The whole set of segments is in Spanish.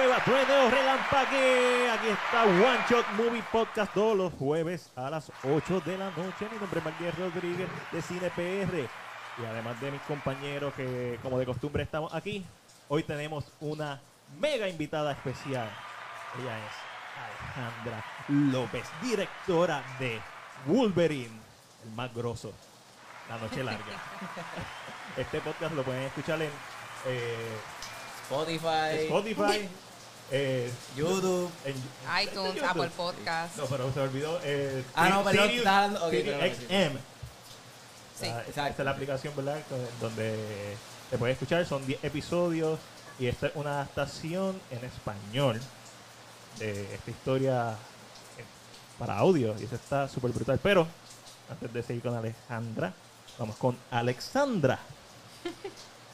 Nueva Trueno Relampague. Aquí está One Shot Movie Podcast todos los jueves a las 8 de la noche. Mi nombre es Marguerite Rodríguez de Cine PR. Y además de mis compañeros que como de costumbre estamos aquí, hoy tenemos una mega invitada especial. Ella es Alejandra López, directora de Wolverine, el más grosso, La Noche Larga. Este podcast lo pueden escuchar en eh, Spotify, Spotify, eh, YouTube. en iTunes, YouTube. Apple Podcast. No, pero se olvidó. Eh, Ah, no, perdón, Sirius- perdón, XM. Sí. Ah, exacto. Esta es la aplicación, ¿verdad? Donde te puedes escuchar. Son 10 episodios. Y esta es una adaptación en español de esta historia eh, para audio. Y eso está súper brutal. Pero antes de seguir con Alejandra, vamos con Alexandra.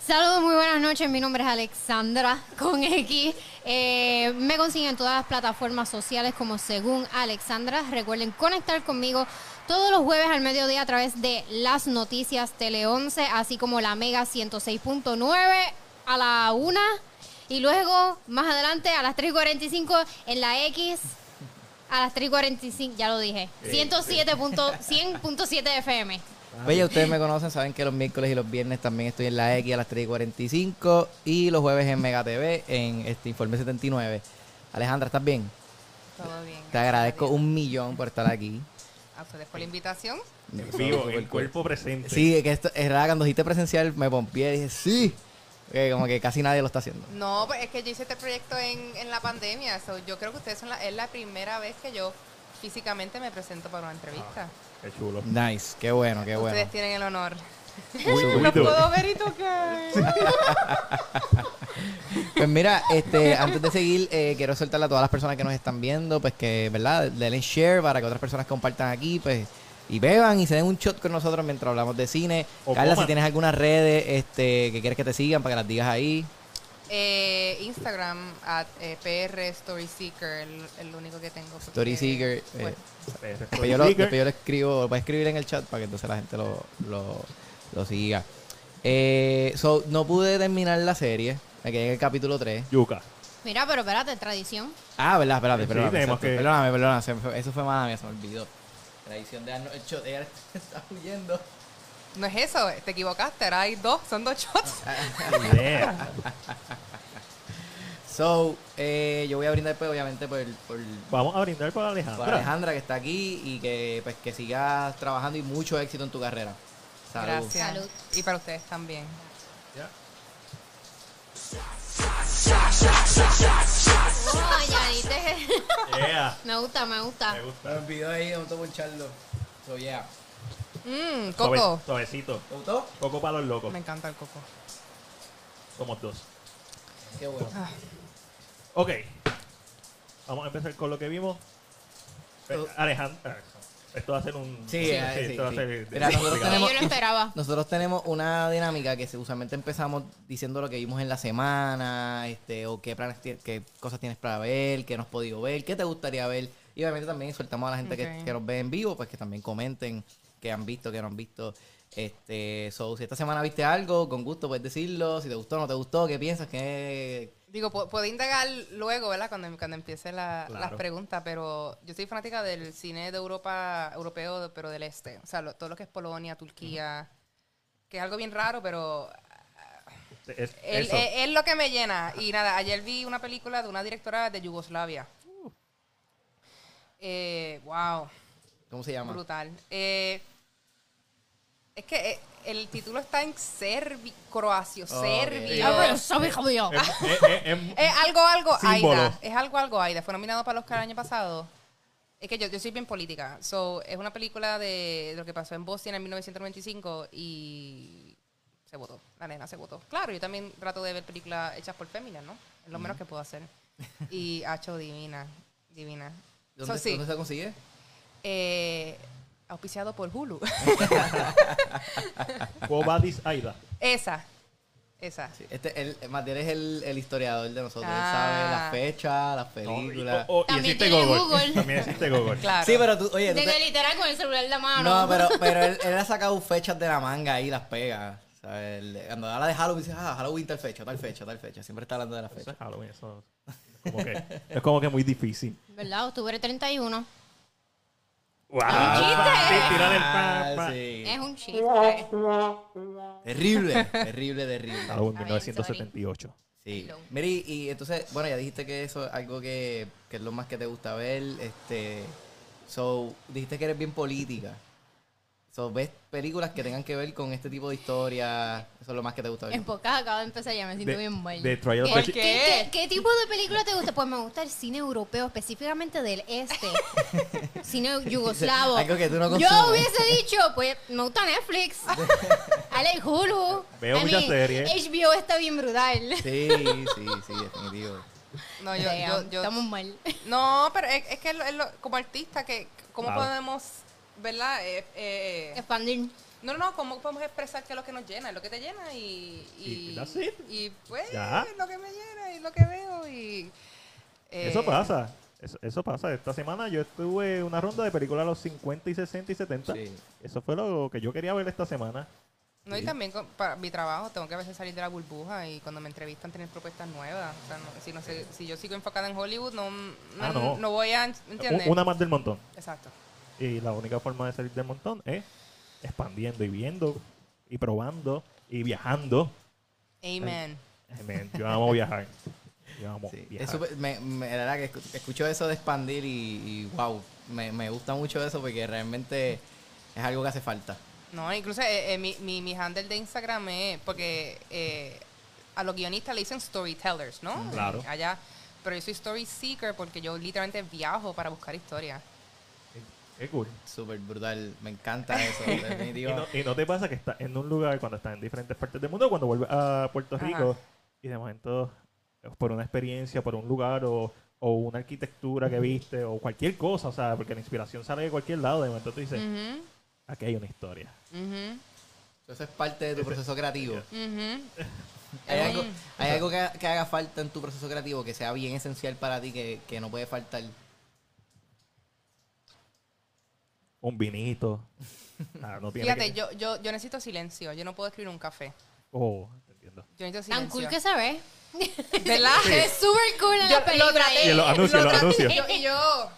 Saludos, muy buenas noches. Mi nombre es Alexandra con X. Eh, me consiguen en todas las plataformas sociales como según Alexandra. Recuerden conectar conmigo todos los jueves al mediodía a través de las noticias Tele 11, así como la Mega 106.9 a la 1 y luego más adelante a las 3.45 en la X a las 3.45, ya lo dije, 107.100.7 FM. Pues ya ustedes me conocen, saben que los miércoles y los viernes también estoy en la X a las 3 y 45 y los jueves en Mega TV en este Informe 79. Alejandra, ¿estás bien? Todo bien. Te agradezco un millón por estar aquí. A ustedes por la invitación. En vivo, en el cuerpo presente. Sí, que esto, es verdad, cuando dijiste presencial me pompié y dije, sí. Que como que casi nadie lo está haciendo. No, pues es que yo hice este proyecto en, en la pandemia. so yo creo que ustedes son la, es la primera vez que yo físicamente me presento para una entrevista. Qué chulo. Nice, qué bueno, qué bueno. Ustedes tienen el honor. Lo do. puedo ver y tocar. Pues mira, este, antes de seguir, eh, quiero soltarle a todas las personas que nos están viendo, pues que, ¿verdad? Denle share para que otras personas compartan aquí, pues, y beban y se den un shot con nosotros mientras hablamos de cine. O Carla, coman. si tienes algunas redes este, que quieres que te sigan para que las digas ahí. Eh, Instagram, at eh, PR Story Seeker, el, el único que tengo. Story Seeker. eh, después, yo lo, después yo lo escribo, lo puedes escribir en el chat para que entonces la gente lo, lo, lo siga. Eh, so, no pude terminar la serie, me quedé en el capítulo 3. Yuca. Mira, pero espérate, tradición. Ah, verdad, espérate, Sí, perdóname. tenemos exacto. que- Perdóname, eso fue mala mía, se me olvidó. Tradición de Arnold el shot. Ella está huyendo. no es eso, te equivocaste, ahora hay dos, son dos shots. Yeah. So, eh, yo voy a brindar, pues, obviamente, por, por, Vamos a brindar por por Alejandra. Alejandra que está aquí y que, pues, que sigas trabajando y mucho éxito en tu carrera. Salud. Gracias. Salud. Y para ustedes también. Ya. Oh. Yeah. me gusta, me gusta. Me gusta. Me olvidó ahí, vamos a poncharlo. So, yeah. Mmm, coco. Suavecito. ¿Te gustó? Coco para los locos. Me encanta el coco. Somos dos. Qué bueno. Ok. Vamos a empezar con lo que vimos. Eh, Alejandra. Esto va a ser un. Sí, eh, sí, esto va a sí. ser. Mira, nosotros tenemos- yo lo esperaba. Nosotros tenemos una dinámica que usualmente empezamos diciendo lo que vimos en la semana, este, o qué planes, qué cosas tienes para ver, qué no has podido ver, qué te gustaría ver. Y obviamente también soltamos a la gente que, que nos ve en vivo, pues que también comenten qué han visto, qué no han visto. Este, so, si esta semana viste algo, con gusto puedes decirlo. Si te gustó, no te gustó, qué piensas, qué. Digo, pu- puedo indagar luego, ¿verdad? Cuando, cuando empiece la- Claro. las preguntas, pero yo soy fanática del cine de Europa, europeo, pero del este. O sea, lo- todo lo que es Polonia, Turquía, que es algo bien raro, pero Es, es lo que me llena. Y nada, ayer vi una película de una directora de Yugoslavia. Eh, wow, ¿Cómo se llama? brutal. Eh, es que eh, el título está en serbi, croacio, Ok. serbio. A ver, sabe, Javier. Es- algo, algo. Aida. Es algo, algo Aida. Fue nominado para el Oscar el año pasado. Es que yo, yo soy bien política. So, es una película de, de lo que pasó en Bosnia en 1995 y se votó. La nena se votó. Claro, yo también trato de ver películas hechas por féminas, ¿no? Es lo menos que puedo hacer. Y hacho divina. Divina. ¿Dónde, So, sí, ¿Dónde se consigue? eh, auspiciado por Hulu. Cobadis Aida. esa. Esa. Sí, este, el, Matiel es el, el historiador de nosotros. Él Ah. sabe las fechas, las No, y, películas. oh, oh, y También existe Google. Google. También existe Google. Claro. Sí, pero tú, oye, tú te- literal con el celular en la mano. No, pero, pero él, él ha sacado fechas de la manga ahí y las pega. O sea, él- cuando habla de Halloween, dice, ah, Halloween tal fecha, tal fecha, tal fecha. Siempre está hablando de la Eso fecha. es Halloween, eso. Como que, es como que muy difícil. ¿Verdad? Octubre 31. ¡Wow! chiste! Sí, tirar el pa, Ah, pa. sí. Es un chiste. Terrible, terrible, terrible. Está bien, 1978. Sí. Mary, y entonces, bueno, ya dijiste que eso es algo que, que es lo más que te gusta ver. Este, so, dijiste que eres bien política. So, ¿ves películas que tengan que ver con este tipo de historia? Eso es lo más que te gusta ver. En pocas acabo de empezar ya me siento De- bien mal. de Trial of ¿Qué, the- qué- ¿Qué? qué- qué tipo de película te gusta? Pues me gusta el cine europeo, específicamente del este. cine yugoslavo. Algo que tú no Yo consumes. hubiese dicho, pues me gusta Netflix. Ale Hulu. Veo I muchas mean, series. HBO está bien brutal. Sí, sí, sí, definitivo. No, yo, yo, yo- Estamos mal. no, pero es, es que es lo- es lo- como artista, que ¿cómo Claro. podemos, verdad? Eh, eh, Expandir. no, no, no, ¿cómo podemos expresar qué es lo que nos llena? Es lo que te llena y... Y Y, that's it. y, pues, Ya. es lo que me llena y lo que veo y... eh, Eso pasa. Eso, eso pasa. Esta semana yo estuve en una ronda de películas a los 50 y 60 y 70. Sí. Eso fue lo que yo quería ver esta semana. No, y también con- para mi trabajo tengo que a veces salir de la burbuja y cuando me entrevistan tener propuestas nuevas. O sea, no- si, no sé, si yo sigo enfocada en Hollywood, no, no, Ah, no. no voy a... ¿Entiendes? U- Una más del montón. Exacto. Y la única forma de salir del montón es expandiendo y viendo y probando y viajando. Amen. Ay, man, yo amo viajar. Yo amo Sí. viajar. Es me, me- la verdad que escu- escucho eso de expandir y, y wow, me, me gusta mucho eso porque realmente es algo que hace falta. No, incluso eh, eh, mi, mi, mi handle de Instagram es porque eh, a los guionistas le dicen storytellers, ¿no? Claro. Allá. Pero yo soy story seeker porque yo literalmente viajo para buscar historias. Qué cool. Súper brutal, me encanta eso, Y no, y no te pasa que estás en un lugar cuando estás en diferentes partes del mundo, cuando vuelves a Puerto Ajá. Rico y de momento por una experiencia, por un lugar o, o una arquitectura que viste o cualquier cosa, o sea, porque la inspiración sale de cualquier lado, de momento tú dices, aquí hay una historia. ujú, Eso es parte de tu proceso creativo. ¿Hay algo, un- hay algo que, que haga falta en tu proceso creativo que sea bien esencial para ti, que, que no puede faltar? Un vinito. Ah, no tiene Fíjate, que- yo, yo, yo necesito silencio. Yo no puedo escribir un café. Oh, te entiendo. Yo necesito Tan silencio. cool que se ve. ¿Verdad? Es súper cool en Yo la lo película. traté. Y en los anuncios, lo los traté. anuncios. Y yo, y yo-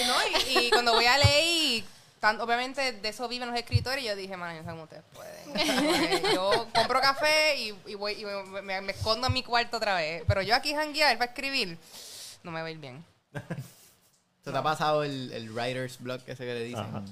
y no, y, y cuando voy a leer, y tan- obviamente de eso viven los escritores, yo dije, man, yo no sé cómo ustedes pueden. Yo compro café y, y voy, y me, me- me escondo en mi cuarto otra vez. Pero yo aquí janguear para escribir, no me va a ir bien. ¿Se te ha pasado el, el writer's block ese que le dicen? Ajá.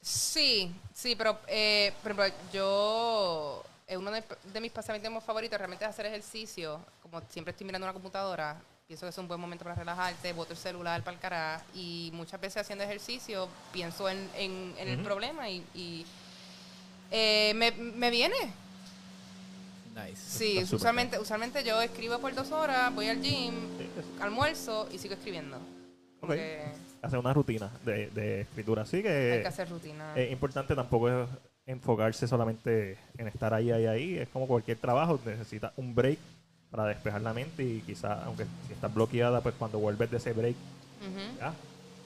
Sí, sí, pero eh, por ejemplo, yo, eh, uno de, de mis pasatiempos favoritos realmente es hacer ejercicio. Como siempre estoy mirando una computadora, pienso que es un buen momento para relajarte, boto el celular para el carajo y muchas veces haciendo ejercicio pienso en, en- en el problema y, y, eh, me, me viene. Nice. Sí, usualmente, usualmente yo escribo por dos horas, voy al gym, almuerzo y sigo escribiendo. Que Hacer una rutina de, de escritura. Así hay que que hacer rutina. es importante tampoco es enfocarse solamente en estar ahí, ahí, ahí. Es como cualquier trabajo, necesitas un break para despejar la mente y quizás, aunque si estás bloqueada, pues cuando vuelves de ese break, Ujú. ya,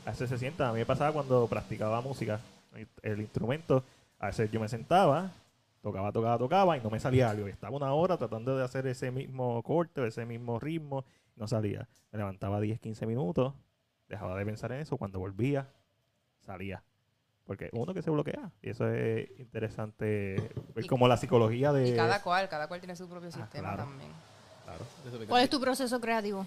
a veces se sienta. A mí me pasaba cuando practicaba música, el instrumento, a veces yo me sentaba, tocaba, tocaba, tocaba y no me salía algo. Y estaba una hora tratando de hacer ese mismo corte, ese mismo ritmo, no salía. Me levantaba 10, 15 minutos, dejaba de pensar en eso, cuando volvía, salía. Porque uno que se bloquea. Y eso es interesante ver Y- como la psicología de... Y cada cual, cada cual tiene su propio Ah, sistema claro. también. Claro. ¿Cuál es tu proceso creativo?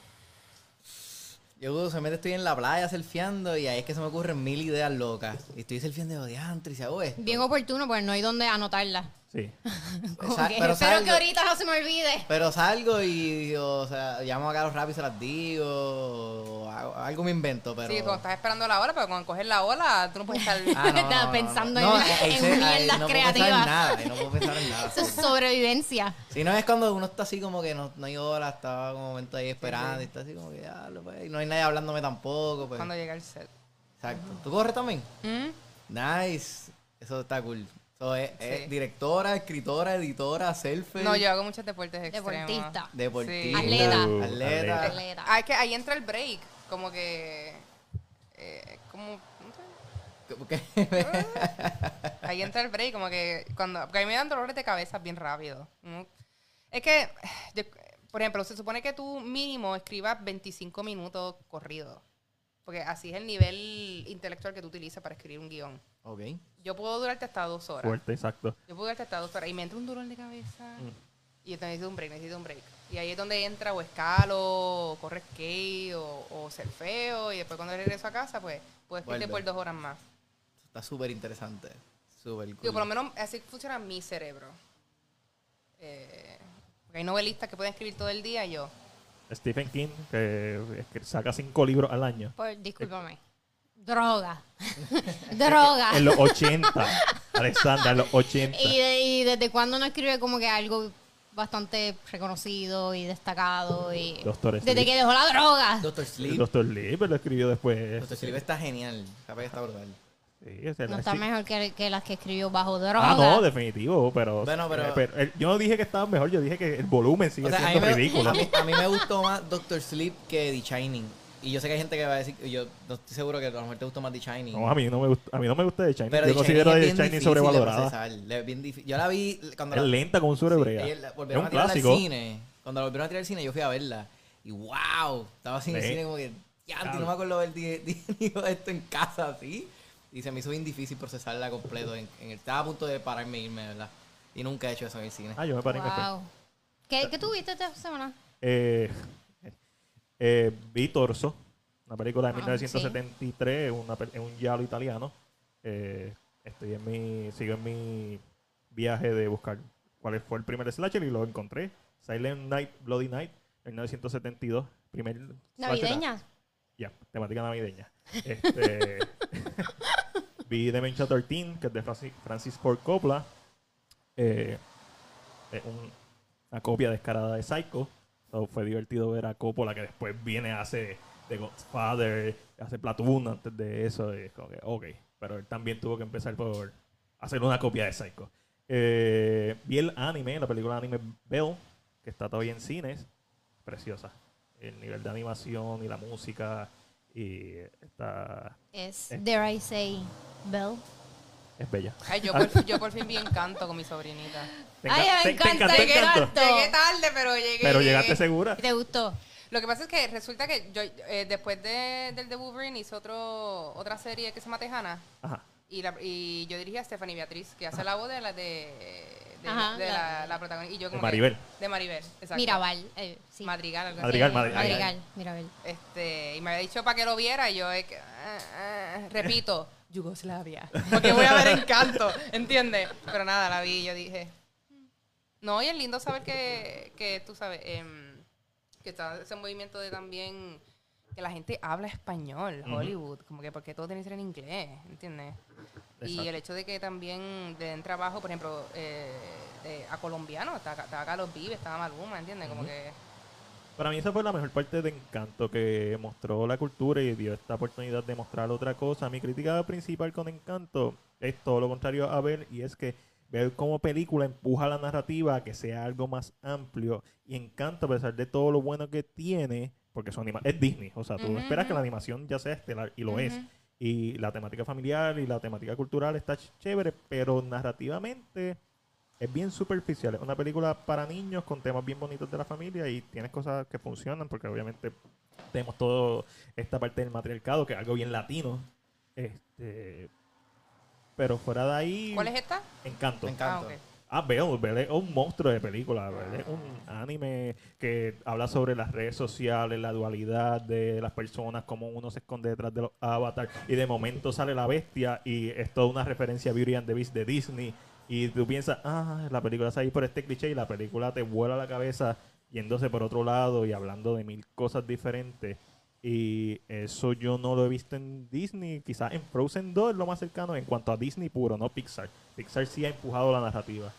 Yo usualmente estoy en la playa surfeando y ahí es que se me ocurren mil ideas locas. Y estoy surfeando de diantre y se hago esto. Bien oportuno, pues no hay dónde anotarla. Sí. Como Sa- que pero espero salgo- que ahorita no se me olvide. Pero salgo y, o sea, llamo a Carlos rápido y se las digo. o hago- algo me invento, pero... Sí, cuando estás esperando la ola, pero cuando coges la ola, tú no puedes estar... Ah, no, no, Estaba no, pensando no. en- ahí en se- ahí mierdas no puedo pensar en creativas. nada, ahí no puedo pensar en nada. Eso es sobrevivencia. Si no es cuando uno está así como que no, no hay hora, estaba como un momento ahí esperando y está así como que ya, lo pues, y no hay nadie hablándome tampoco. Pues. Cuando llega el set. Exacto. ¿Tú corres también? ¿Mm? Nice. Eso está cool. So, es, es Sí. directora, escritora, editora, selfie. No, yo hago muchos deportes extremos. Deportista. Deportista. Sí. Atleta. Atleta. Atleta. Ah, es que ahí entra el break. Como que... eh, como... no sé. Ahí entra el break, como que cuando... Porque a mí me dan dolores de cabeza bien rápido. Es que yo Por ejemplo, se supone que tú mínimo escribas 25 minutos corridos. Porque así es el nivel intelectual que tú utilizas para escribir un guion. Ok. Yo puedo durarte hasta dos horas. Fuerte, exacto. Yo puedo durarte hasta dos horas. Y me entra un dolor de cabeza. Mm. Y yo necesito un break, necesito un break. Y ahí es donde entra o escalo, o corre skate, o, o surfeo. Y después cuando regreso a casa, pues puedo escribir Vuelve. por dos horas más. Está súper interesante. Súper cool. Digo, por lo menos así funciona mi cerebro. Eh, porque hay novelistas que pueden escribir todo el día y yo. Stephen King, que, es que saca cinco libros al año. Pues, discúlpame. Droga. Droga. En los 80, Alexandra, en los 80. ¿Y, de- y desde cuándo no escribe como que algo bastante reconocido y destacado? Y Doctor desde Sleep. que dejó la droga. Doctor Sleep. Doctor Lee, pero lo escribió después. Doctor Sleep está genial. Capaz que está brutal. Sí, o sea, No está sí. mejor que, que las que escribió bajo droga. Ah, no, definitivo, pero, Bueno, pero- eh, el- yo no dije que estaba mejor, yo dije que el volumen sigue O sea, a mí, siendo me, ridículo. a, mí, a mí me gustó más Doctor Sleep que The Shining. Y yo sé que hay gente que va a decir, yo no estoy seguro que a lo mejor te gustó más The Shining. No, a mí no me gusta, a mí no me gusta de Shining. pero Yo The considero bien Shining sobrevalorada. bien. Yo la vi cuando Es la, lenta como un sí, ayer la es volvieron un a tirar al clásico. cine. Cuando la volvieron a tirar al cine, yo fui a verla. Y wow, estaba así en el Sí. cine como que, ya, Claro. no me acuerdo ver di- di- digo esto en casa así. Y se me hizo bien difícil procesarla completo. En, en el- estaba a punto de pararme e irme, ¿verdad? Y nunca he hecho eso en el cine. Ah, yo me paré. Wow. ¿Qué, ¿Qué tuviste esta semana? Eh, eh, vi Torso, una película de Ah, 1973, una un giallo italiano. Eh, estoy en mi, sigo en mi viaje de buscar cuál fue el primer slasher y lo encontré. Silent Night, Bloody Night, en 1972. Primer ¿Navideña? Ya, temática navideña. Este, vi Dementia 13, que es de Francis, Ford Coppola. Eh, es un- una copia descarada de Psycho. So, fue divertido ver a Coppola, que después viene, hace The Godfather, hace Platoon antes de eso. y es como que, ok. Pero él también tuvo que empezar por hacer una copia de Psycho. Eh, vi el anime, la película anime Bell, que está todavía en cines. Preciosa. El nivel de animación y la música. Y está. Es, Eh. dare I say, Bell. Es bella. Ay, yo, por, yo por fin vi Encanto con mi sobrinita. Ay, me te- te encanta, encantó gato. Llegué tarde, pero llegué. Pero llegué. llegaste segura. ¿Te gustó? Lo que pasa es que resulta que yo eh, después de, del de Wolverine hizo otro, otra serie que se llama Tejana. Ajá. Y, la, y yo dirigí a Stephanie Beatriz, que hace la voz de la de, de, Ajá, de la- la, la protagonista. Y yo De como que- Maribel. de Maribel, exacto. Mirabal. eh, sí. Madrigal, algo. Madrigal, Eh, Madrigal. Madrigal, Mirabel. Este, y me había dicho para que lo viera y yo, eh, que, ah, repito, Yugoslavia. Porque voy a ver Encanto, ¿entiendes? Pero nada, la vi y yo dije, no, y es lindo saber que, que tú sabes, em, que está ese movimiento de también que la gente habla español. Hollywood, como que porque todo tiene que ser en inglés, ¿entiendes? Y el hecho de que también le den trabajo, por ejemplo, eh, de- a colombianos, está, acá- estaba Carlos Vives, estaba Maluma, ¿entiendes? Como que... Para mí esa fue la mejor parte de Encanto, que mostró la cultura y dio esta oportunidad de mostrar otra cosa. Mi crítica principal con Encanto es todo lo contrario a ver, y es que ver cómo película empuja la narrativa a que sea algo más amplio. Y Encanto, a pesar de todo lo bueno que tiene, porque su anima es Disney, o sea, tú esperas que la animación ya sea estelar, y lo es. Y la temática familiar y la temática cultural está ch- chévere, pero narrativamente es bien superficial. Es una película para niños con temas bien bonitos de la familia y tienes cosas que funcionan porque obviamente tenemos todo esta parte del matriarcado que es algo bien latino. Este, pero fuera de ahí, ¿Cuál es esta? Encanto. Me encanta. Ah. Ah, Belle es un monstruo de película, es un anime que habla sobre las redes sociales, la dualidad de las personas, cómo uno se esconde detrás de los avatars y de momento sale la bestia y es toda una referencia a Beauty and the Beast de Disney y tú piensas, ah, la película está ahí por este cliché y la película te vuela la cabeza yéndose por otro lado y hablando de mil cosas diferentes. Y eso yo no lo he visto en Disney. Quizás en Frozen 2 es lo más cercano en cuanto a Disney puro, no Pixar. Pixar sí ha empujado la narrativa.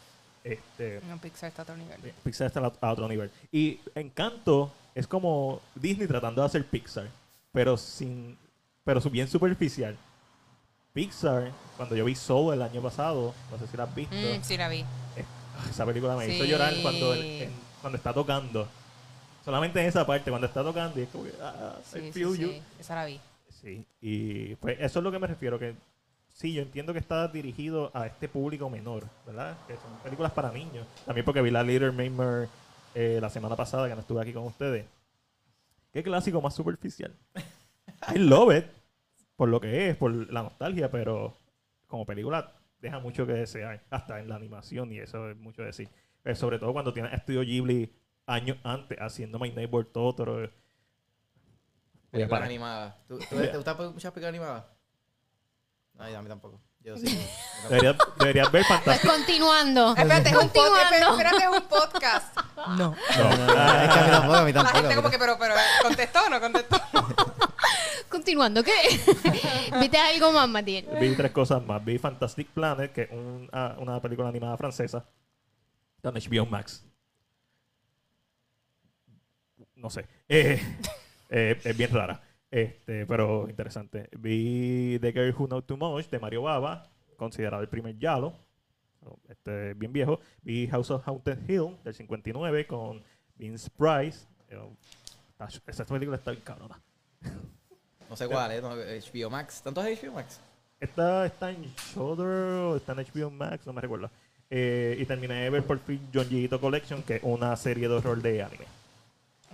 Este, No, Pixar está a otro nivel. Pixar está a otro nivel. Y Encanto es como Disney tratando de hacer Pixar, pero sin pero bien superficial. Pixar, cuando yo vi Soul el año pasado, no sé si la has visto, Mm, sí, la vi. esa película me hizo llorar cuando, cuando está tocando. Solamente en esa parte, cuando está tocando, y es como que, ah, I Sí, sí, feel you. sí. Esa la vi. Sí, y pues eso es lo que me refiero, que sí, yo entiendo que está dirigido a este público menor, ¿verdad? Que son películas para niños. También porque vi la Little Mermaid eh, la semana pasada que no estuve aquí con ustedes. ¿Qué clásico más superficial? I love it. Por lo que es, por la nostalgia, pero como película deja mucho que desear. Hasta en la animación y eso es mucho decir. Pero sobre todo cuando tienes Estudio Ghibli años antes haciendo My Neighbor Totoro. Películas animadas. ¿Tú, tú, ¿Te gustan muchas películas animadas? No, a mí tampoco. Yo sí. Deberías, deberías ver Pues Fantastic. continuando. Espérate, es un, espérate, es un podcast. No, no, es que a mí tampoco, a mí La tampoco. gente como que, pero, pero, ¿contestó o no contestó? Continuando, ¿qué? ¿Viste algo más, Matías? Vi tres cosas más. Vi Fantastic Planet, que es un- ah, una película animada francesa. Está en HBO Max. No sé. Eh, eh, es bien rara. Este, pero interesante. Vi The Girl Who Knows Too Much de Mario Baba, considerado el primer Yalo. Este, bien viejo. Vi House of Haunted Hill del 59 con Vince Price. Eh, Esa película está bien cabrona. No sé cuál, ¿eh? No, HBO Max. ¿Tantos HBO Max? Esta está en Shudder está en HBO Max, no me recuerdo. Eh, y terminé de ver por fin John Gito Collection, que es una serie de horror de anime.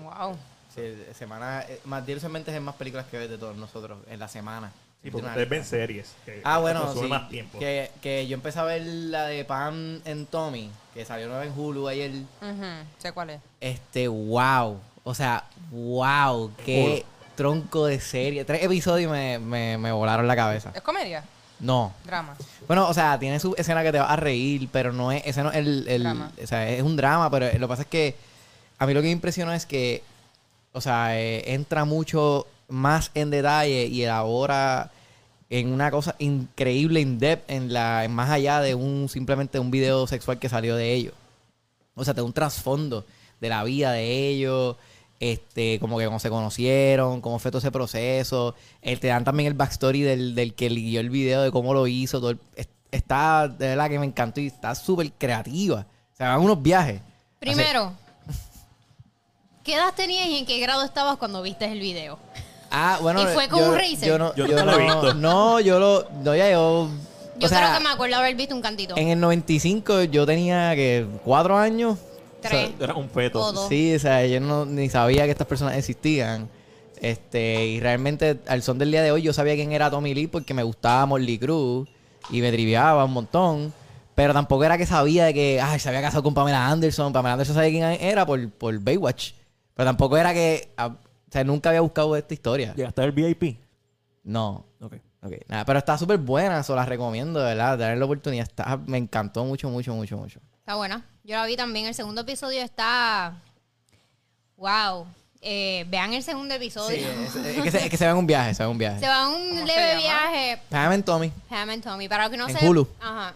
Wow. Sí, semana... eh, Matías Mentes es más películas que ves de todos nosotros en la semana. Sí, porque ustedes ven series. Que Ah, bueno, sí. más tiempo. Que, que yo empecé a ver la de Pam en Tommy, que salió nueva en Hulu ayer. Ujú, Sé cuál es. Este, wow. O sea, wow. Qué tronco de serie. Tres episodios me, me, me volaron la cabeza. ¿Es comedia? No. Drama. Bueno, o sea, tiene su escena que te va a reír, pero no es, ese no es el, el- Drama. o sea, es un drama, pero lo que pasa es que a mí lo que me impresionó es que, o sea, eh, entra mucho más en detalle y elabora en una cosa increíble, in depth, en la, en más allá de un simplemente un video sexual que salió de ellos. O sea, te da un trasfondo de la vida de ellos, este, como que cómo se conocieron, cómo fue todo ese proceso. Eh, te dan también el backstory del, del que lidió el video, de cómo lo hizo. Todo el- está, de verdad que me encantó y está súper creativa. O sea, van unos viajes. Primero, ¿qué edad tenías y en qué grado estabas cuando viste el video? Ah, bueno. ¿Y fue con yo- un racer? Yo no, Yo yo nunca lo he no- visto. No, yo lo. No, ya yo. Yo o sea, creo que me acuerdo haber visto un cantito. En el 95 yo tenía que cuatro años. Tres. Era un feto. O dos. Sí, o sea, yo no ni sabía que estas personas existían. Este, y realmente al son del día de hoy yo sabía quién era Tommy Lee porque me gustaba Morley Cruz y me triviaba un montón. Pero tampoco era que sabía de que, ay, se había casado con Pamela Anderson. Pamela Anderson sabía quién era por, por Baywatch. Pero tampoco era que, o sea, nunca había buscado esta historia. ¿Llegaste al VIP? No. Ok. Ok, nada, pero está súper buena, se la recomiendo, de verdad, darle la oportunidad. Está, me encantó mucho, mucho, mucho, mucho. Está buena. Yo la vi también. El segundo episodio está. ¡Wow! Eh, vean el segundo episodio. es, es que se, es que se va en un viaje, se va en un viaje. Se va a un ¿Cómo se leve llama? viaje. Pam and Tommy. Pam and Tommy. Para los que no En sepan- Hulu. Ajá.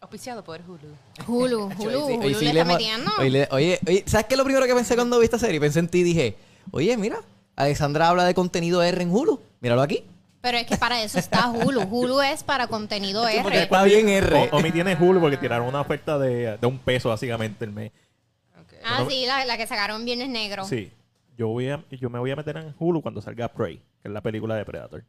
Auspiciado por Hulu. Hulu. Hulu. Sí, Hulu sí le le está metiendo. oye, le- oye, oye, ¿sabes qué es lo primero que pensé cuando vi esta serie? Pensé en ti y dije, oye, mira, Alexandra habla de contenido R en Hulu. Míralo aquí. Pero es que para eso está Hulu. Hulu es para contenido Sí, porque R. Está bien R. O, Omi tiene Hulu porque tiraron una oferta de, de un peso básicamente el mes. Ah, sí, la, la que sacaron Viernes Negro. Sí. Yo, voy a, yo me voy a meter en Hulu cuando salga Prey, que es la película de Predator.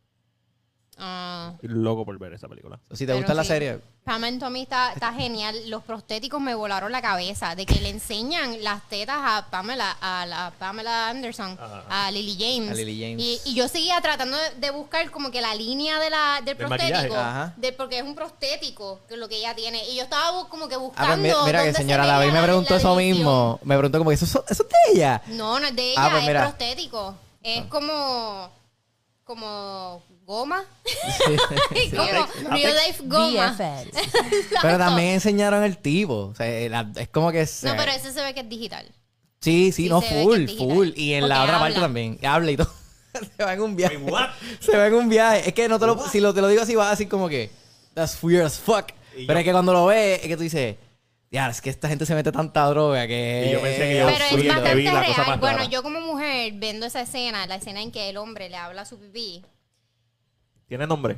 Ah, loco por ver esa película. Si te pero gusta la sí. serie, Pam and Tommy está, está genial. Los prostéticos me volaron la cabeza de que le enseñan las tetas a Pamela, a la Pamela Anderson, Ajá. a Lily James. A Lily James. Y, y yo seguía tratando de, buscar como que la línea de la, del Del prostético, de, porque es un prostético que es lo que ella tiene. Y yo estaba como que Ah, buscando. pues mira, mira que se señora veía David me la- preguntó la eso mismo. Me preguntó como que eso, eso es de ella. No, no es de Ah, ella, pues es mira. prostético. Es como. como goma. Sí. como real life goma. Pero también enseñaron el tipo. O sea, la- es como que... se- No, pero ese se ve que es digital. Sí, sí, sí no, se ve que full, es digital. full. Y en la Porque otra parte también. Habla y todo. se va en un viaje. Wait, what? Se va en un viaje. Es que no te lo, si lo, te lo digo así, vas así como que, that's weird as fuck. Y Pero yo- es que cuando lo ves, es que tú dices, ya, es que esta gente se mete tanta droga que. Y yo pensé que yo Pero fui es el que vi bastante la cosa real. más Bueno, rara. yo como mujer, viendo esa escena, la escena en que el hombre le habla a su pipí, ¿Tiene nombre?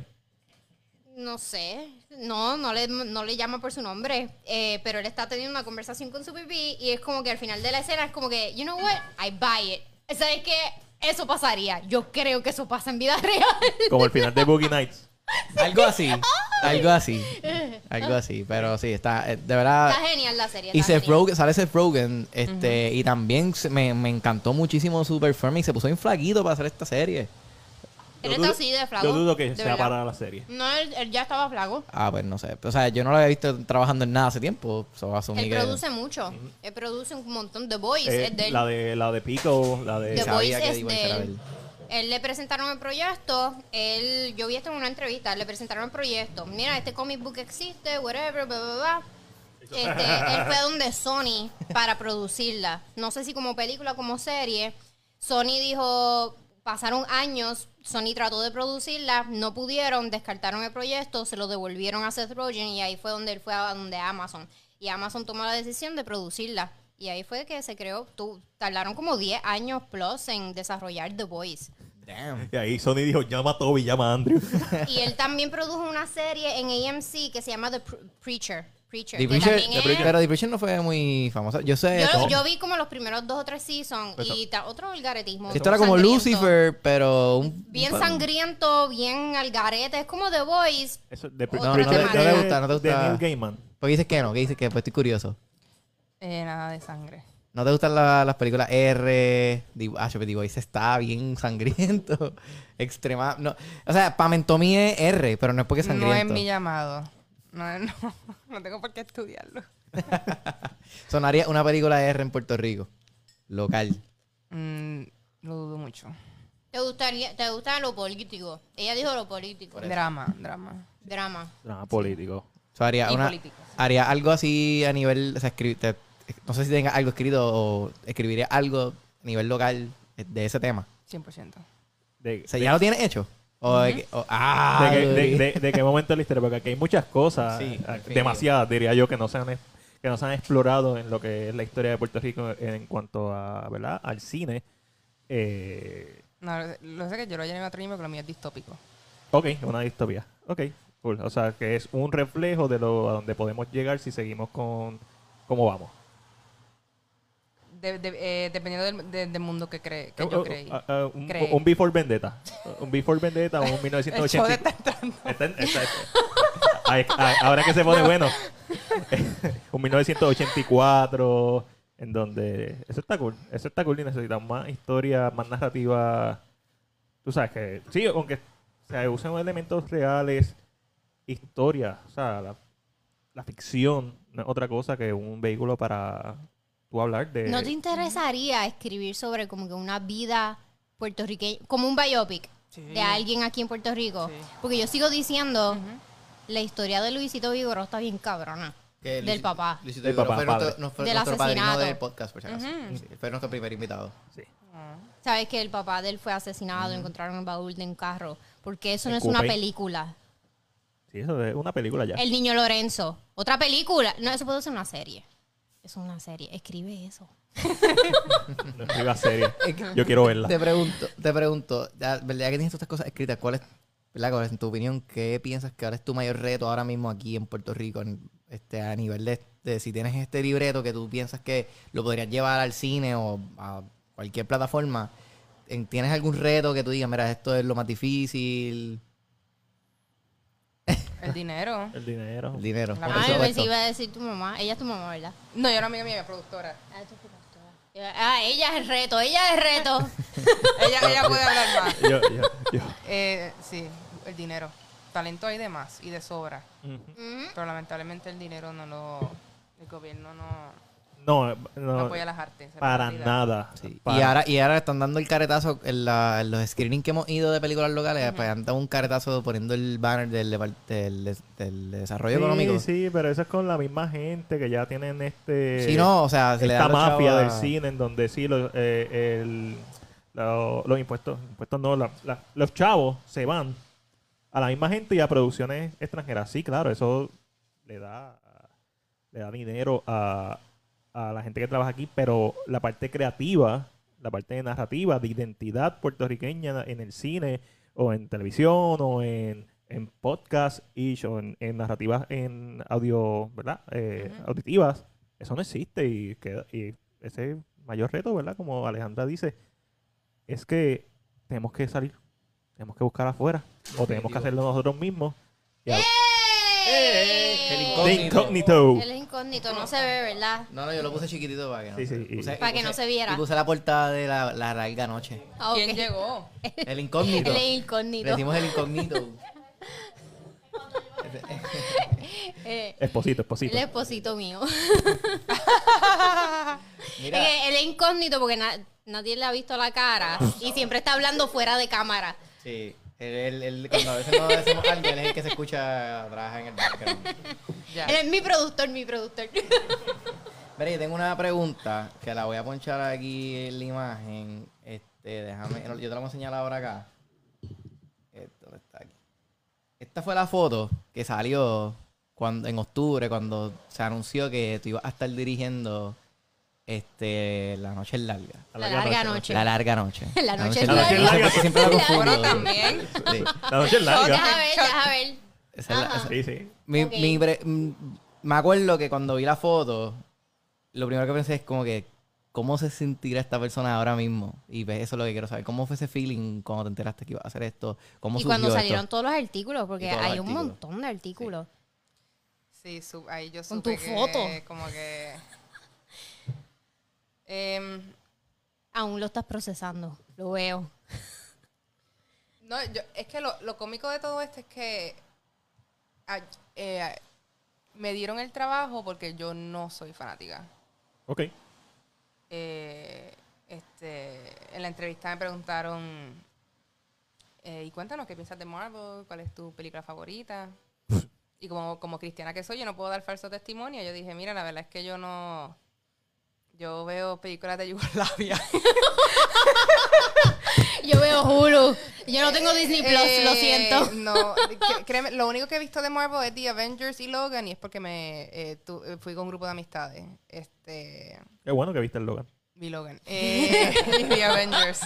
no sé, no, no le, no le llama por su nombre, eh, pero él está teniendo una conversación con su pipí y es como que al final de la escena es como que, you know what, I buy it. ¿Sabes qué? Eso pasaría. Yo creo que eso pasa en vida real. Como el final de Boogie Nights. Algo así. Algo así. Algo así. Pero sí, está. eh, De verdad. Está genial la serie. Y Seth. Rogen, sale Seth Rogen, este, y también se- me, me encantó muchísimo su performance y se puso bien flaquito para hacer esta serie. Él Yo está dudo- así de flaco. Yo dudo que sea verdad. para la serie. No, él, él ya estaba flaco. Ah, pues no sé. O sea, yo no lo había visto trabajando en nada hace tiempo. So, Él que- produce mucho. Él produce un montón. Eh, es de él. la de la de Pico, la de The que es de él. Él le presentaron el proyecto. Él, yo vi esto en una entrevista. Le presentaron el proyecto. Mira, este comic book existe, whatever, bla, bla, bla. Este, él fue donde Sony para producirla. No sé si como película o como serie. Sony dijo, pasaron años, Sony trató de producirla, no pudieron, descartaron el proyecto, se lo devolvieron a Seth Rogen y ahí fue donde él fue a donde Amazon. Y Amazon tomó la decisión de producirla. Y ahí fue que se creó, tú, tardaron como 10 años plus en desarrollar The Voice. Damn. Y ahí Sony dijo, llama a Toby, llama a Andrew. Y él también produjo una serie en AMC que se llama The Pr- Preacher. Preacher, The que Preacher- también es- pero The Preacher no fue muy famosa. Yo sé. yo, yo vi como los primeros dos o tres seasons Eso- y ta- otro vulgaretismo. esto era como sangriento. Lucifer, pero. Un, Bien un- sangriento, bien al garete. Es como The Voice. Eso, de, No, no te- no te gusta, no te De gusta. Neil Gaiman. ¿Por qué dices que no? ¿Qué dices que? Pues estoy curioso. Eh, nada de sangre. ¿No te gustan la- las películas R? The, ah, yo, Voice está bien sangriento. Extrema. No, o sea, para Mentomí es R, pero no es porque es No sangriento. es mi llamado. No, no, no tengo por qué estudiarlo. Sonaría una película R en Puerto Rico. Local. Mm, lo dudo mucho. ¿Te gustaría, te gusta lo político? Ella dijo lo político. Drama, drama. Drama. Drama político. O sea, haría, Y una, político. haría algo así a nivel. O sea, escri- te- no sé si tenga algo escrito o escribiría algo a nivel local de ese tema. 100%. De, O sea, de- ¿ya lo tienes hecho? O de que- o- ah, de, que- de- Luis. de- de qué momento de la historia, porque aquí hay muchas cosas, Sí, definitivo. demasiadas diría yo, que no se han que no se han explorado en lo que es la historia de Puerto Rico en cuanto a, ¿verdad? al cine. Eh, No, lo sé que yo lo llené en otro anime, pero lo mío es distópico. ok, una distopía. Ok, cool. O sea, que es un reflejo de lo a donde podemos llegar si seguimos con cómo vamos. De- de- eh, dependiendo del, de- del mundo que, cree, que yo Uh, uh, creí. un, Creí. un Before Vendetta. Un Before Vendetta o un El show 1980. de estar entrando. Está en- está- Ay, ay, ahora que se pone bueno. un 1984 en donde eso está cool, eso está cool y necesitamos más historia, más narrativa. Tú sabes que sí, aunque se usan elementos reales, historia, o sea, la, la ficción no es otra cosa que un vehículo para tú hablar de ¿No te interesaría escribir sobre como que una vida puertorriqueña, como un biopic Sí. de alguien aquí en Puerto Rico? Sí. Porque yo sigo diciendo, la historia de Luisito Vigoró está bien cabrona. Que del papá. Luisito Del Vigoró papá, fue nuestro, no fue Del nuestro padrino asesinato. del podcast, por si acaso. Sí, fue nuestro primer invitado. Sí. Sabes que el papá de él fue asesinado, encontraron el baúl de un carro. Porque eso no es una película. Sí, eso es una película ya. El niño Lorenzo. Otra película. No, eso puede ser una serie. Es una serie. Escribe eso. No escriba serie. Yo quiero verla. Te pregunto, te pregunto, ya, ¿verdad que tienes todas estas cosas escritas? ¿Cuál es, verdad, cuál es, en tu opinión, qué piensas que ahora es tu mayor reto ahora mismo aquí en Puerto Rico, en- este, a nivel de, de si tienes este libreto que tú piensas que lo podrías llevar al cine o a cualquier plataforma, en- ¿tienes algún reto que tú digas, mira, esto es lo más difícil? El dinero. El dinero. El dinero. La Ah, pensé que iba a decir tu mamá. Ella es tu mamá, ¿verdad? No, yo era amiga mía, productora. Ah, tu productora. Ah, ella es el reto. Ella es el reto. ella, ella puede hablar más. Yo, yo, yo. Eh, sí, el dinero. Talento hay de más y de sobra. Pero lamentablemente el dinero no lo. El gobierno no, No, no no, apoya las artes. para nada. Sí. Para- Y, ahora, y ahora están dando el caretazo en, la- en los screenings que hemos ido de películas locales, pues han dado un caretazo poniendo el banner del, desarrollo sí, económico. Sí, pero eso es con la misma gente que ya tienen este... Sí, no, o sea, se esta los mafia a- del cine en donde sí lo- eh, el- lo- los impuestos, impuestos no, la- la- los chavos se van a la misma gente y a producciones extranjeras. Sí, claro, eso le da, le da dinero a, a la gente que trabaja aquí, pero la parte creativa, la parte de narrativa, de identidad puertorriqueña en el cine o en televisión o en, en podcast y o en, en narrativas en audio, ¿verdad? Eh, Auditivas, eso no existe y, queda- y ese mayor reto, ¿verdad? Como Alejandra dice, es que tenemos que salir tenemos que buscar afuera. O tenemos que hacerlo nosotros mismos. Y a- El De incógnito. Él es incógnito, no se ve, ¿verdad? No, no, yo lo puse chiquitito para que no Sí, se- sí, y- puse- Para y que no puse- se viera. Y puse la portada de la, la larga noche. Ah, ok. ¿Quién llegó? El incógnito. Es Le incógnito. decimos el incógnito. Eh, Esposito, el esposito. esposito mío. Mira, Es que él es incógnito porque na- nadie le ha visto la cara y siempre está hablando fuera de cámara. sí. Él- él- cuando a veces no decimos algo, él es el que se escucha atrás en el background. Ya. Él es mi productor, mi productor. Mira, yo tengo una pregunta que la voy a ponchar aquí en la imagen. Este, déjame, yo te la voy a enseñar ahora acá. Esto está aquí. Esta fue la foto que salió cuando, en octubre, cuando se anunció que tú ibas a estar dirigiendo este, La Noche es Larga. La larga noche. La larga noche. La noche es larga. larga. La noche es larga. Siempre la confundo. También. Sí. La noche es larga. Deja ver, deja ver. Esa es la- esa- Sí, sí. Mi, Ok. mi pre- me acuerdo que cuando vi la foto, lo primero que pensé es como que, ¿cómo se sentirá esta persona ahora mismo? Y pues, eso es lo que quiero saber. ¿Cómo fue ese feeling cuando te enteraste que iba a hacer esto? ¿Cómo Y cuando esto? salieron todos los artículos, porque hay un artículos. montón de artículos. Sí, su- ahí yo Con supe tu que foto. como que... Em, Aún lo estás procesando, lo veo. no, yo, es que lo, lo cómico de todo esto es que ah, eh, me dieron el trabajo porque yo no soy fanática. Ok. Eh, este, en la entrevista me preguntaron, eh, y cuéntanos qué piensas de Marvel, cuál es tu película favorita. Y como, como cristiana que soy, yo no puedo dar falso testimonio. Yo dije, mira, la verdad es que yo no... Yo veo películas de Yugoslavia. Yo veo Hulu. Yo no tengo Disney Plus, lo Eh, siento. No, créeme, lo único que he visto de Marvel es The Avengers y Logan y es porque me eh, tu- eh, fui con un grupo de amistades. Este, Qué bueno que viste el Logan. vi Logan. Eh, y The Avengers.